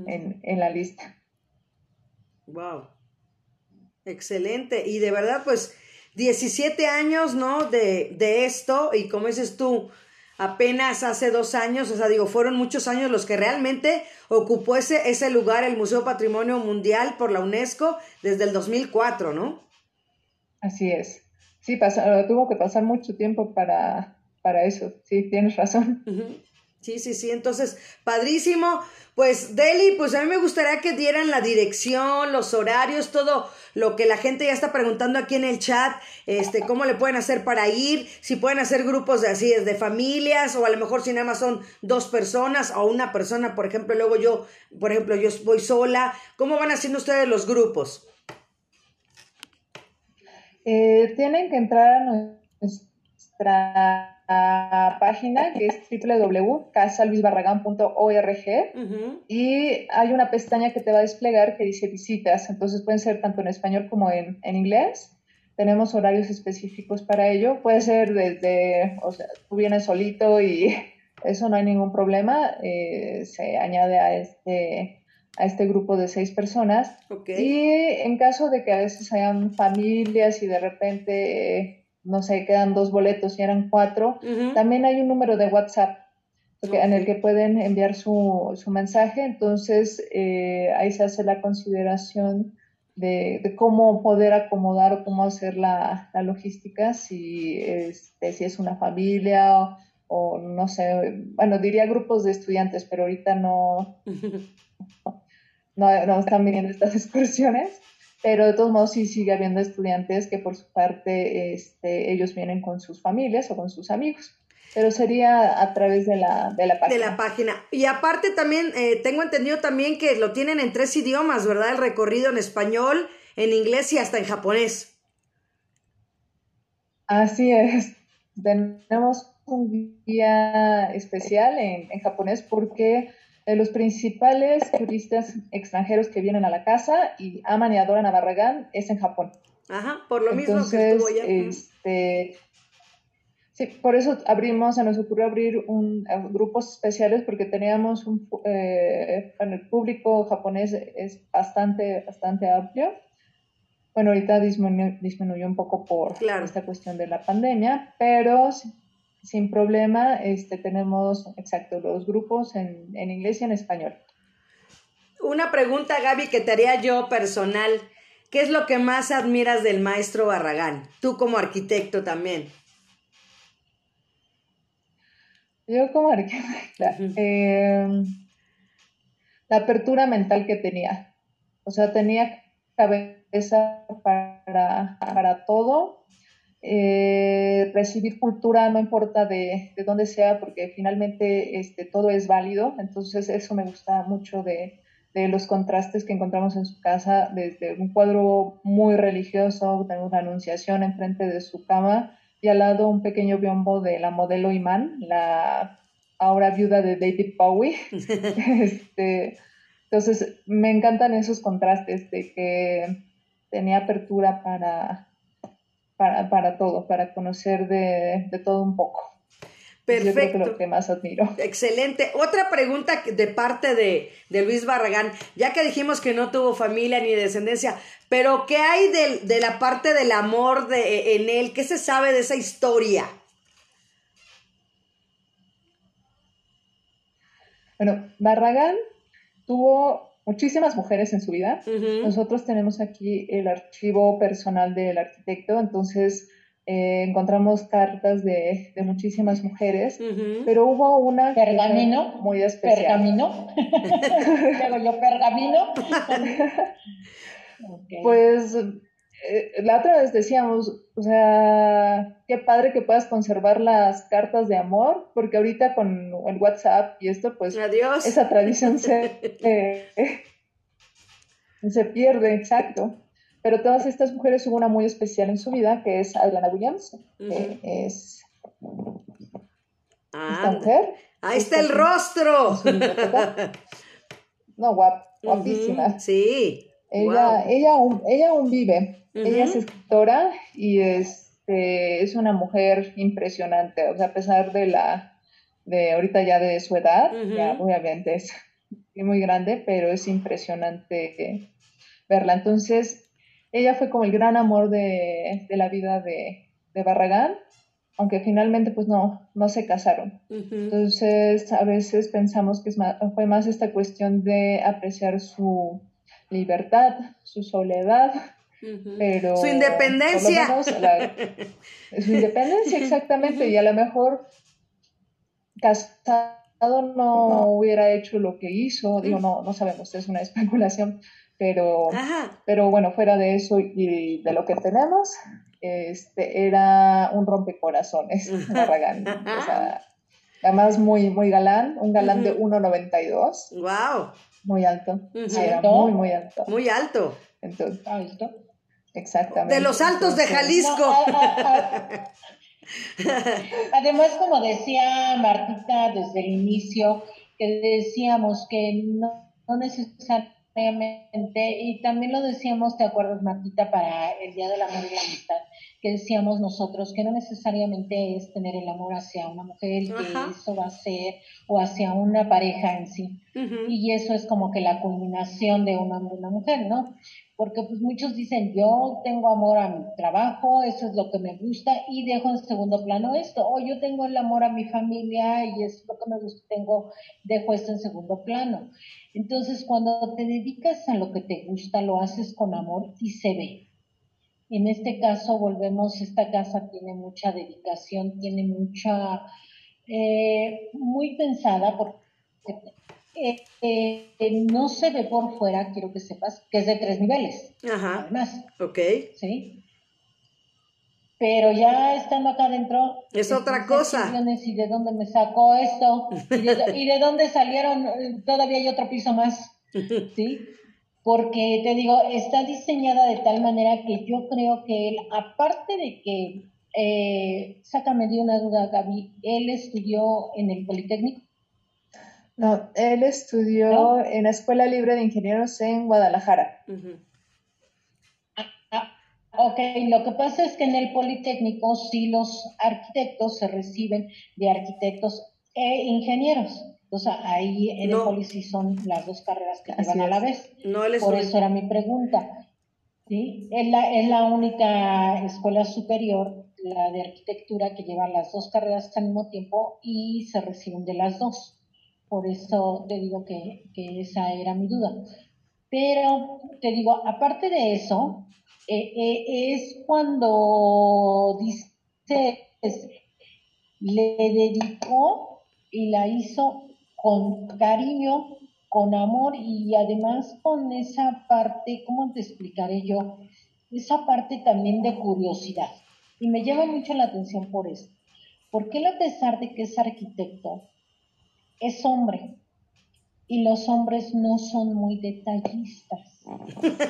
en, en la lista. Wow. Excelente. Y de verdad, pues 17 años, ¿no? De, de esto y como dices tú, apenas hace dos años, o sea, digo, fueron muchos años los que realmente ocupó ese, ese lugar el Museo Patrimonio Mundial por la UNESCO desde el 2004, ¿no? Así es. Sí, tuvo que pasar mucho tiempo para, para eso. Sí, tienes razón. Sí, sí, sí. Entonces, padrísimo. Pues, Deli, pues a mí me gustaría que dieran la dirección, los horarios, todo lo que la gente ya está preguntando aquí en el chat, este, cómo le pueden hacer para ir, si pueden hacer grupos de así, de familias, o a lo mejor si nada más son dos personas o una persona, por ejemplo, luego yo, por ejemplo, yo voy sola. ¿Cómo van haciendo ustedes los grupos? Eh, tienen que entrar a nuestra página que es www.casaluisbarragán.org y hay una pestaña que te va a desplegar que dice visitas, entonces pueden ser tanto en español como en, en inglés. Tenemos horarios específicos para ello. Puede ser desde, o sea, tú vienes solito y eso no hay ningún problema. Eh, se añade a este, a este grupo de seis personas. Y en caso de que a veces hayan familias y de repente no sé, quedan dos boletos y eran cuatro, también hay un número de WhatsApp en el que pueden enviar su, su mensaje, entonces eh, ahí se hace la consideración de, cómo poder acomodar o cómo hacer la, logística, si, este, si es una familia o, no sé, bueno, diría grupos de estudiantes, pero ahorita no, no, no están viniendo estas excursiones pero de todos modos sí sigue habiendo estudiantes que por su parte este, ellos vienen con sus familias o con sus amigos. Pero sería a través de la, de la página. De la página. Y aparte también, eh, tengo entendido también que lo tienen en tres idiomas, ¿verdad? El recorrido en español, en inglés y hasta en japonés. Así es. Tenemos un día especial en, en japonés porque de los principales turistas extranjeros que vienen a la casa y aman y adoran a Barragán es en Japón. Ajá, por lo mismo que estuvo allá. Este, sí, por eso abrimos, se nos ocurrió abrir un, eh, grupos especiales porque teníamos un, eh, el público japonés es bastante, bastante amplio. Bueno, ahorita disminuyó, un poco por esta cuestión de la pandemia, pero sin problema, este, tenemos, exacto, los grupos en, en inglés y en español. Una pregunta, Gaby, que te haría yo personal. ¿Qué es lo que más admiras del maestro Barragán? Tú como arquitecto también. Yo como arquitecta. Em, la apertura mental que tenía. O sea, tenía cabeza para, para todo. Eh, recibir cultura no importa de, de, dónde sea, porque finalmente este, todo es válido. Entonces eso me gusta mucho de, de los contrastes que encontramos en su casa, desde un cuadro muy religioso, tenemos una anunciación enfrente de su cama y al lado un pequeño biombo de la modelo Iman, la ahora viuda de David Bowie. este, entonces, me encantan esos contrastes de que tenía apertura para, para, para todo, para conocer de, de todo un poco. Perfecto. Yo lo que más admiro. Excelente. Otra pregunta de parte de, de, Luis Barragán, ya que dijimos que no tuvo familia ni descendencia, pero ¿qué hay de, de la parte del amor de, en él? ¿Qué se sabe de esa historia? Bueno, Barragán tuvo muchísimas mujeres en su vida. Nosotros tenemos aquí el archivo personal del arquitecto, entonces eh, encontramos cartas de, de muchísimas mujeres, pero hubo una pergamino muy especial. Pergamino. yo pergamino. Pues eh, la otra vez decíamos, o sea, qué padre que puedas conservar las cartas de amor, porque ahorita con el WhatsApp y esto, pues Adiós. esa tradición se, eh, se pierde, exacto. Pero todas estas mujeres hubo una muy especial en su vida, que es Adriana Williams, que es ah, esta mujer. Ahí está el rostro. No, guap, guapísima. Sí. Ella, wow. ella, aún, ella aún vive. Uh -huh. Ella es escritora y este, es una mujer impresionante. O sea, a pesar de la, de ahorita ya de su edad, uh -huh. ya obviamente es muy grande, pero es impresionante verla. Entonces, ella fue como el gran amor de, de la vida de, de, Barragán, aunque finalmente pues no, no se casaron. Uh -huh. Entonces, a veces pensamos que es más, fue más esta cuestión de apreciar su libertad, su soledad, uh -huh. pero... Su independencia. Menos, la, su independencia, exactamente, y a lo mejor casado no hubiera hecho lo que hizo, digo, no, no sabemos, es una especulación, pero, Ajá. pero bueno, fuera de eso y de lo que tenemos, este, era un rompecorazones, Barragán, o sea, además muy, muy galán, un galán uh -huh. de 1,92. ¡Wow! Muy alto. Uh -huh. sí, era muy, muy alto. Muy alto. Entonces, alto. Exactamente. De los altos de Jalisco. No, a, a, Además, como decía Martita desde el inicio, que decíamos que no, no necesariamente, y también lo decíamos, ¿te acuerdas, Martita, para el Día del Amor y la Amistad? Que decíamos nosotros que no necesariamente es tener el amor hacia una mujer, que Ajá. eso va a ser, o hacia una pareja en sí. Uh -huh. Y eso es como que la culminación de un hombre y una mujer, ¿no? Porque pues muchos dicen, yo tengo amor a mi trabajo, eso es lo que me gusta, y dejo en segundo plano esto. O yo tengo el amor a mi familia y es lo que me gusta, tengo, dejo esto en segundo plano. Entonces, cuando te dedicas a lo que te gusta, lo haces con amor y se ve. En este caso, volvemos, esta casa tiene mucha dedicación, tiene mucha, eh, muy pensada, porque eh, eh, no se ve por fuera, quiero que sepas, que es de tres niveles. Ajá. Además. Ok. Sí. Pero ya estando acá adentro. Es otra cosa. ¿Y de dónde me sacó esto? ¿Y de, ¿Y de dónde salieron? Todavía hay otro piso más. ¿Sí? Porque te digo, está diseñada de tal manera que yo creo que él, aparte de que, eh, sácame de una duda, Gaby, él estudió en el Politécnico. No, él estudió ¿No? en la Escuela Libre de Ingenieros en Guadalajara. Uh -huh. ah, ok, lo que pasa es que en el Politécnico sí los arquitectos se reciben de arquitectos e ingenieros. O sea, ahí en no. el Poli sí son las dos carreras que llevan a la vez. No, Por eso era mi pregunta. ¿Sí? Es, la, es la única escuela superior, la de arquitectura, que lleva las dos carreras al mismo tiempo y se reciben de las dos. Por eso te digo que, esa era mi duda. Pero te digo, aparte de eso, eh, eh, es cuando dices, le dedicó y la hizo con cariño con amor y además con esa parte, ¿cómo te explicaré yo? Esa parte también de curiosidad. Y me llama mucho la atención por esto. Porque él, a pesar de que es arquitecto, es hombre y los hombres no son muy detallistas.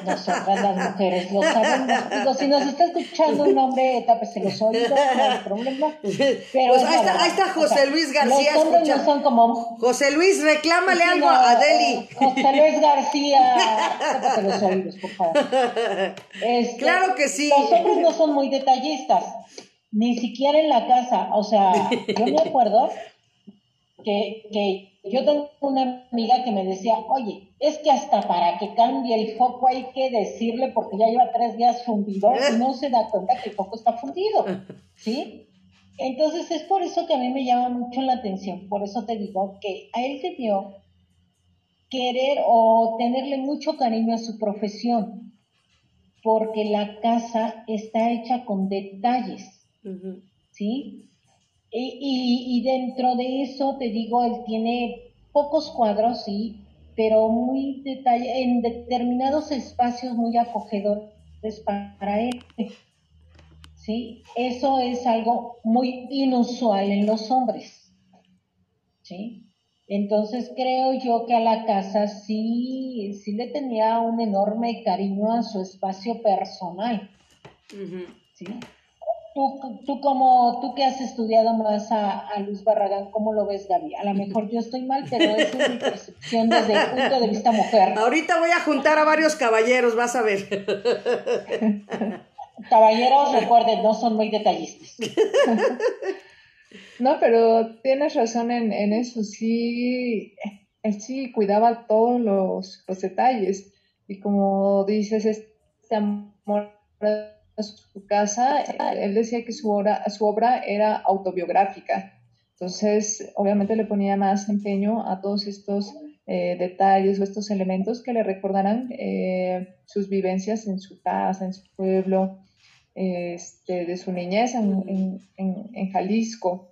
Nosotras las mujeres lo sabemos. Digo, si nos está escuchando un hombre, tápese los oídos, no hay problema. Pero pues ahí, está, ahí está, José Luis García. Los hombres no son como... José Luis, reclámale algo a Deli. José Luis García, tápese los oídos, por favor. Este, claro que sí. Los hombres no son muy detallistas, ni siquiera en la casa. O sea, yo me acuerdo que, que yo tengo una amiga que me decía, oye, es que hasta para que cambie el foco hay que decirle porque ya lleva tres días fundido y no se da cuenta que el foco está fundido, ¿sí? Entonces es por eso que a mí me llama mucho la atención, por eso te digo que a él debió querer o tenerle mucho cariño a su profesión, porque la casa está hecha con detalles, ¿sí? Y, dentro de eso, te digo, él tiene pocos cuadros, sí, pero muy detalle, en determinados espacios muy acogedores para él. ¿Sí? Eso es algo muy inusual en los hombres. ¿Sí? Entonces creo yo que a la casa sí, sí le tenía un enorme cariño a su espacio personal. ¿Sí? Tú, tú como, tú que has estudiado más a, a, Luis Barragán, ¿cómo lo ves, Gaby? A lo mejor yo estoy mal, pero esa es mi percepción desde el punto de vista mujer. Ahorita voy a juntar a varios caballeros, vas a ver. Caballeros, recuerden, no son muy detallistas. No, pero tienes razón en, en eso, sí, él sí cuidaba todos los, los detalles. Y como dices, este amor su casa, él decía que su obra, su obra era autobiográfica. Entonces, obviamente le ponía más empeño a todos estos eh, detalles o estos elementos que le recordaran eh, sus vivencias en su casa, en su pueblo, este, de su niñez en, en, Jalisco.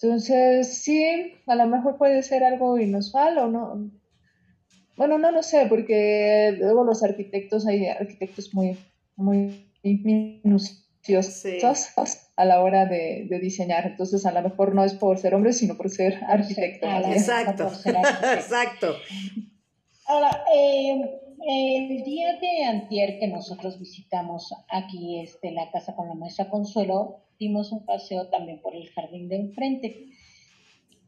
Entonces, sí, a lo mejor puede ser algo inusual o no. Bueno, no lo sé, porque luego los arquitectos, hay arquitectos muy, muy minuciosos a la hora de, diseñar. Entonces, a lo mejor no es por ser hombre, sino por ser arquitecto. Exacto. Exacto. Ahora, eh, el día de antier que nosotros visitamos aquí este, la casa con la maestra Consuelo, dimos un paseo también por el jardín de enfrente.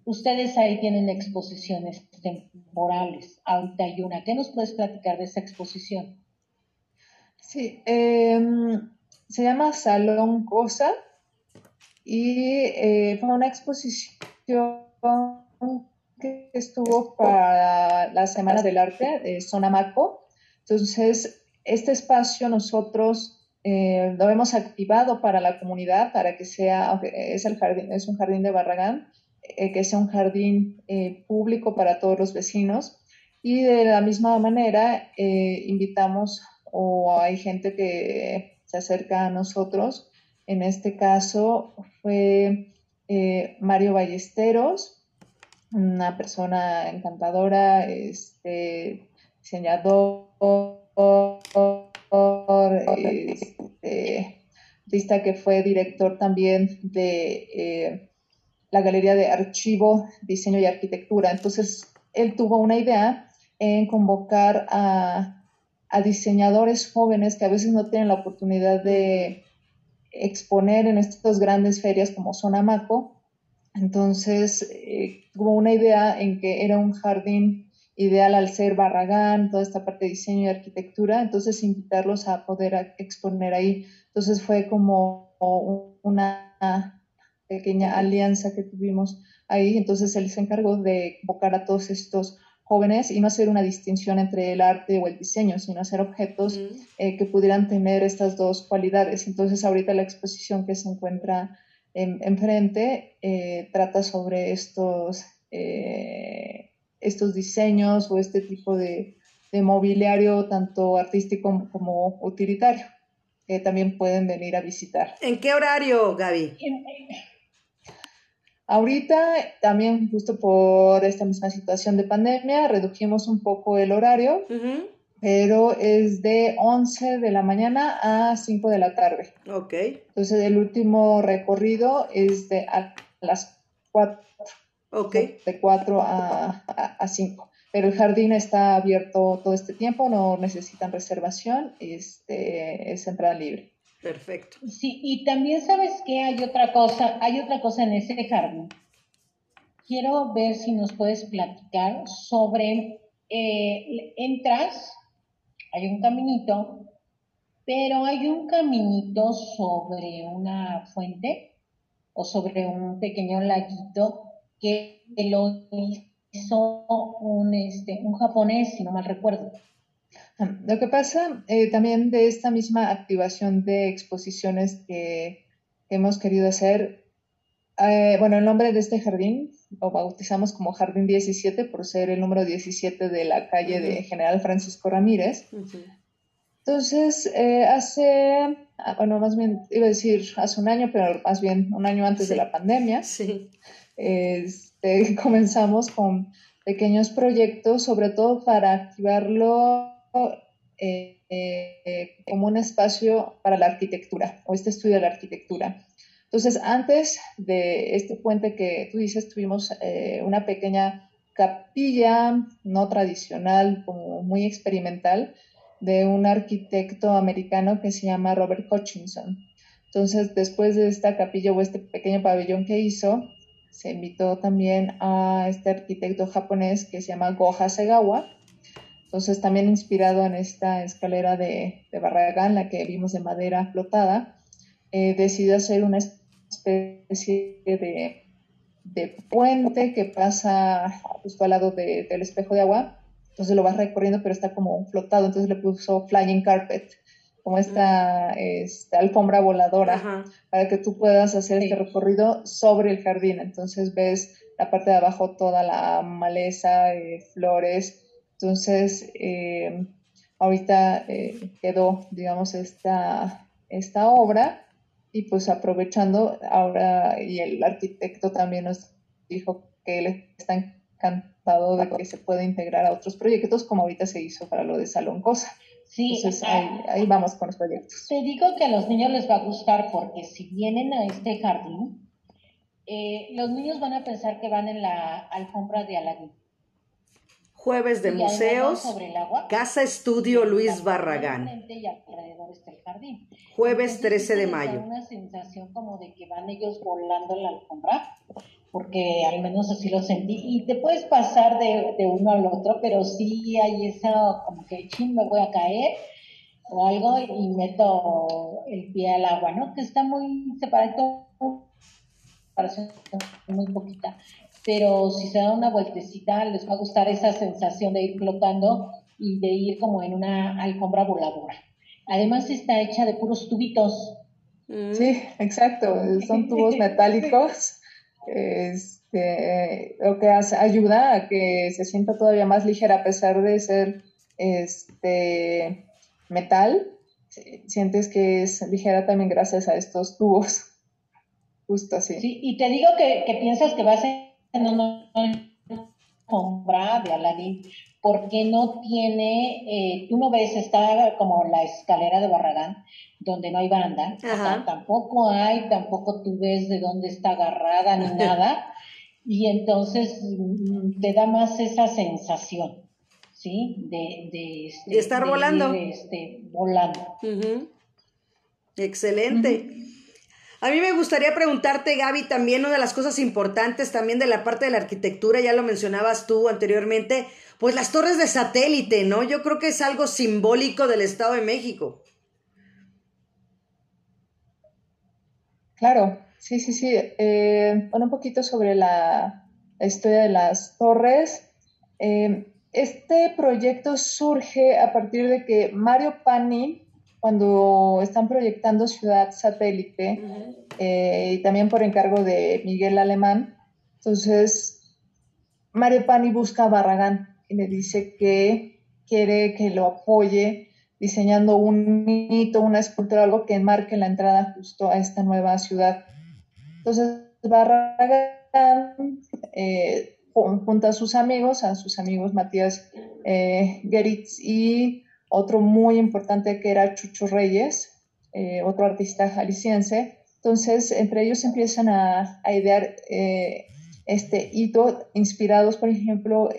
Ustedes ahí tienen exposiciones temporales. Ahorita hay una. ¿Qué nos puedes platicar de esa exposición? Sí, em, se llama Salón Cosa y eh, fue una exposición que estuvo para la Semana del Arte de Sonamaco. Entonces, este espacio nosotros eh, lo hemos activado para la comunidad, para que sea, es, el jardín, es un jardín de Barragán, eh, que sea un jardín público para todos los vecinos. Y de la misma manera, invitamos o hay gente que se acerca a nosotros. En este caso fue eh, Mario Ballesteros, una persona encantadora, este, diseñador, este, que fue director también de eh, la Galería de Archivo, Diseño y Arquitectura. Entonces, él tuvo una idea en convocar a a diseñadores jóvenes que a veces no tienen la oportunidad de exponer en estas grandes ferias como Sonamaco. Entonces, eh, hubo una idea en que era un jardín ideal al ser Barragán, toda esta parte de diseño y arquitectura, entonces invitarlos a poder exponer ahí. Entonces fue como una pequeña alianza que tuvimos ahí, entonces él se encargó de convocar a todos estos jóvenes y no hacer una distinción entre el arte o el diseño, sino hacer objetos eh, que pudieran tener estas dos cualidades. Entonces, ahorita la exposición que se encuentra enfrente eh, trata sobre estos, eh, estos diseños o este tipo de, de, mobiliario, tanto artístico como utilitario, que también pueden venir a visitar. ¿En qué horario, Gaby? Ahorita también justo por esta misma situación de pandemia redujimos un poco el horario, pero es de 11 de la mañana a 5 de la tarde. Ok. Entonces el último recorrido es de a las 4. Ok. De 4 a, a, 5. Pero el jardín está abierto todo este tiempo, no necesitan reservación, este, es entrada libre. Perfecto. Sí, y también sabes que hay otra cosa, hay otra cosa en ese jardín. Quiero ver si nos puedes platicar sobre, eh, entras, hay un caminito, pero hay un caminito sobre una fuente o sobre un pequeño laguito que lo hizo un, este, un japonés, si no mal recuerdo. Lo que pasa eh, también de esta misma activación de exposiciones que, hemos querido hacer, eh, bueno, el nombre de este jardín lo bautizamos como Jardín 17 por ser el número 17 de la calle de General Francisco Ramírez. Entonces, eh, hace, ah, bueno, más bien, iba a decir hace un año, pero más bien un año antes de la pandemia, sí. este, comenzamos con pequeños proyectos, sobre todo para activarlo eh, como un espacio para la arquitectura o este estudio de la arquitectura. Entonces, antes de este puente que tú dices, tuvimos eh, una pequeña capilla no tradicional, como muy experimental, de un arquitecto americano que se llama Robert Hutchinson. Entonces, después de esta capilla o este pequeño pabellón que hizo, se invitó también a este arquitecto japonés que se llama Goha Segawa, entonces, también inspirado en esta escalera de, de Barragán, la que vimos de madera flotada, eh, decidió hacer una especie de, de, puente que pasa justo al lado del espejo de agua. Entonces lo vas recorriendo, pero está como flotado. Entonces le puso flying carpet, como esta, esta alfombra voladora, para que tú puedas hacer este recorrido sobre el jardín. Entonces ves la parte de abajo, toda la maleza, eh, flores entonces, eh, ahorita eh, quedó, digamos, esta, esta obra y pues aprovechando ahora, y el arquitecto también nos dijo que él está encantado de que se pueda integrar a otros proyectos, como ahorita se hizo para lo de Salón Cosa. Sí, Entonces ah, ahí, vamos con los proyectos. Te digo que a los niños les va a gustar porque si vienen a este jardín, eh, los niños van a pensar que van en la alfombra de Aladín. Jueves de Museos, Casa Estudio Luis Barragán. Jueves 13 de mayo. una sensación como de que van ellos volando en la alfombra, porque al menos así lo sentí. Y te puedes pasar de, uno al otro, pero sí hay esa como que ching, me voy a caer o algo y meto el pie al agua, ¿no? Que está muy separado, parece muy poquita pero si se da una vueltecita les va a gustar esa sensación de ir flotando y de ir como en una alfombra voladora. Además está hecha de puros tubitos. Mm. Sí, exacto, son tubos metálicos. Este, lo que hace, ayuda a que se sienta todavía más ligera a pesar de ser este metal. Sientes que es ligera también gracias a estos tubos. Justo así. Sí, y te digo que, que piensas que va a no alfombra de Aladín porque no tiene, eh, tú no ves, está como la escalera de Barragán, donde no hay banda, tampoco hay, tampoco tú ves de dónde está agarrada ni nada, y entonces mm, te da más esa sensación, ¿sí? De, de, este, estar volando. este, volando. Excelente. A mí me gustaría preguntarte, Gaby, también una de las cosas importantes también de la parte de la arquitectura, ya lo mencionabas tú anteriormente, pues las torres de satélite, ¿no? Yo creo que es algo simbólico del Estado de México. Claro, sí, sí, sí. Eh, un poquito sobre la, historia de las torres. Eh, este proyecto surge a partir de que Mario Pani cuando están proyectando Ciudad Satélite eh, y también por encargo de Miguel Alemán. Entonces, Mario Pani busca a Barragán y le dice que quiere que lo apoye diseñando un mito, una escultura, algo que marque la entrada justo a esta nueva ciudad. Entonces, Barragán, eh, junto a sus amigos, a sus amigos Matías eh, Geritz y otro muy importante que era Chucho Reyes, eh, otro artista jalisciense. Entonces, entre ellos empiezan a, a idear eh, este hito, inspirados, por ejemplo,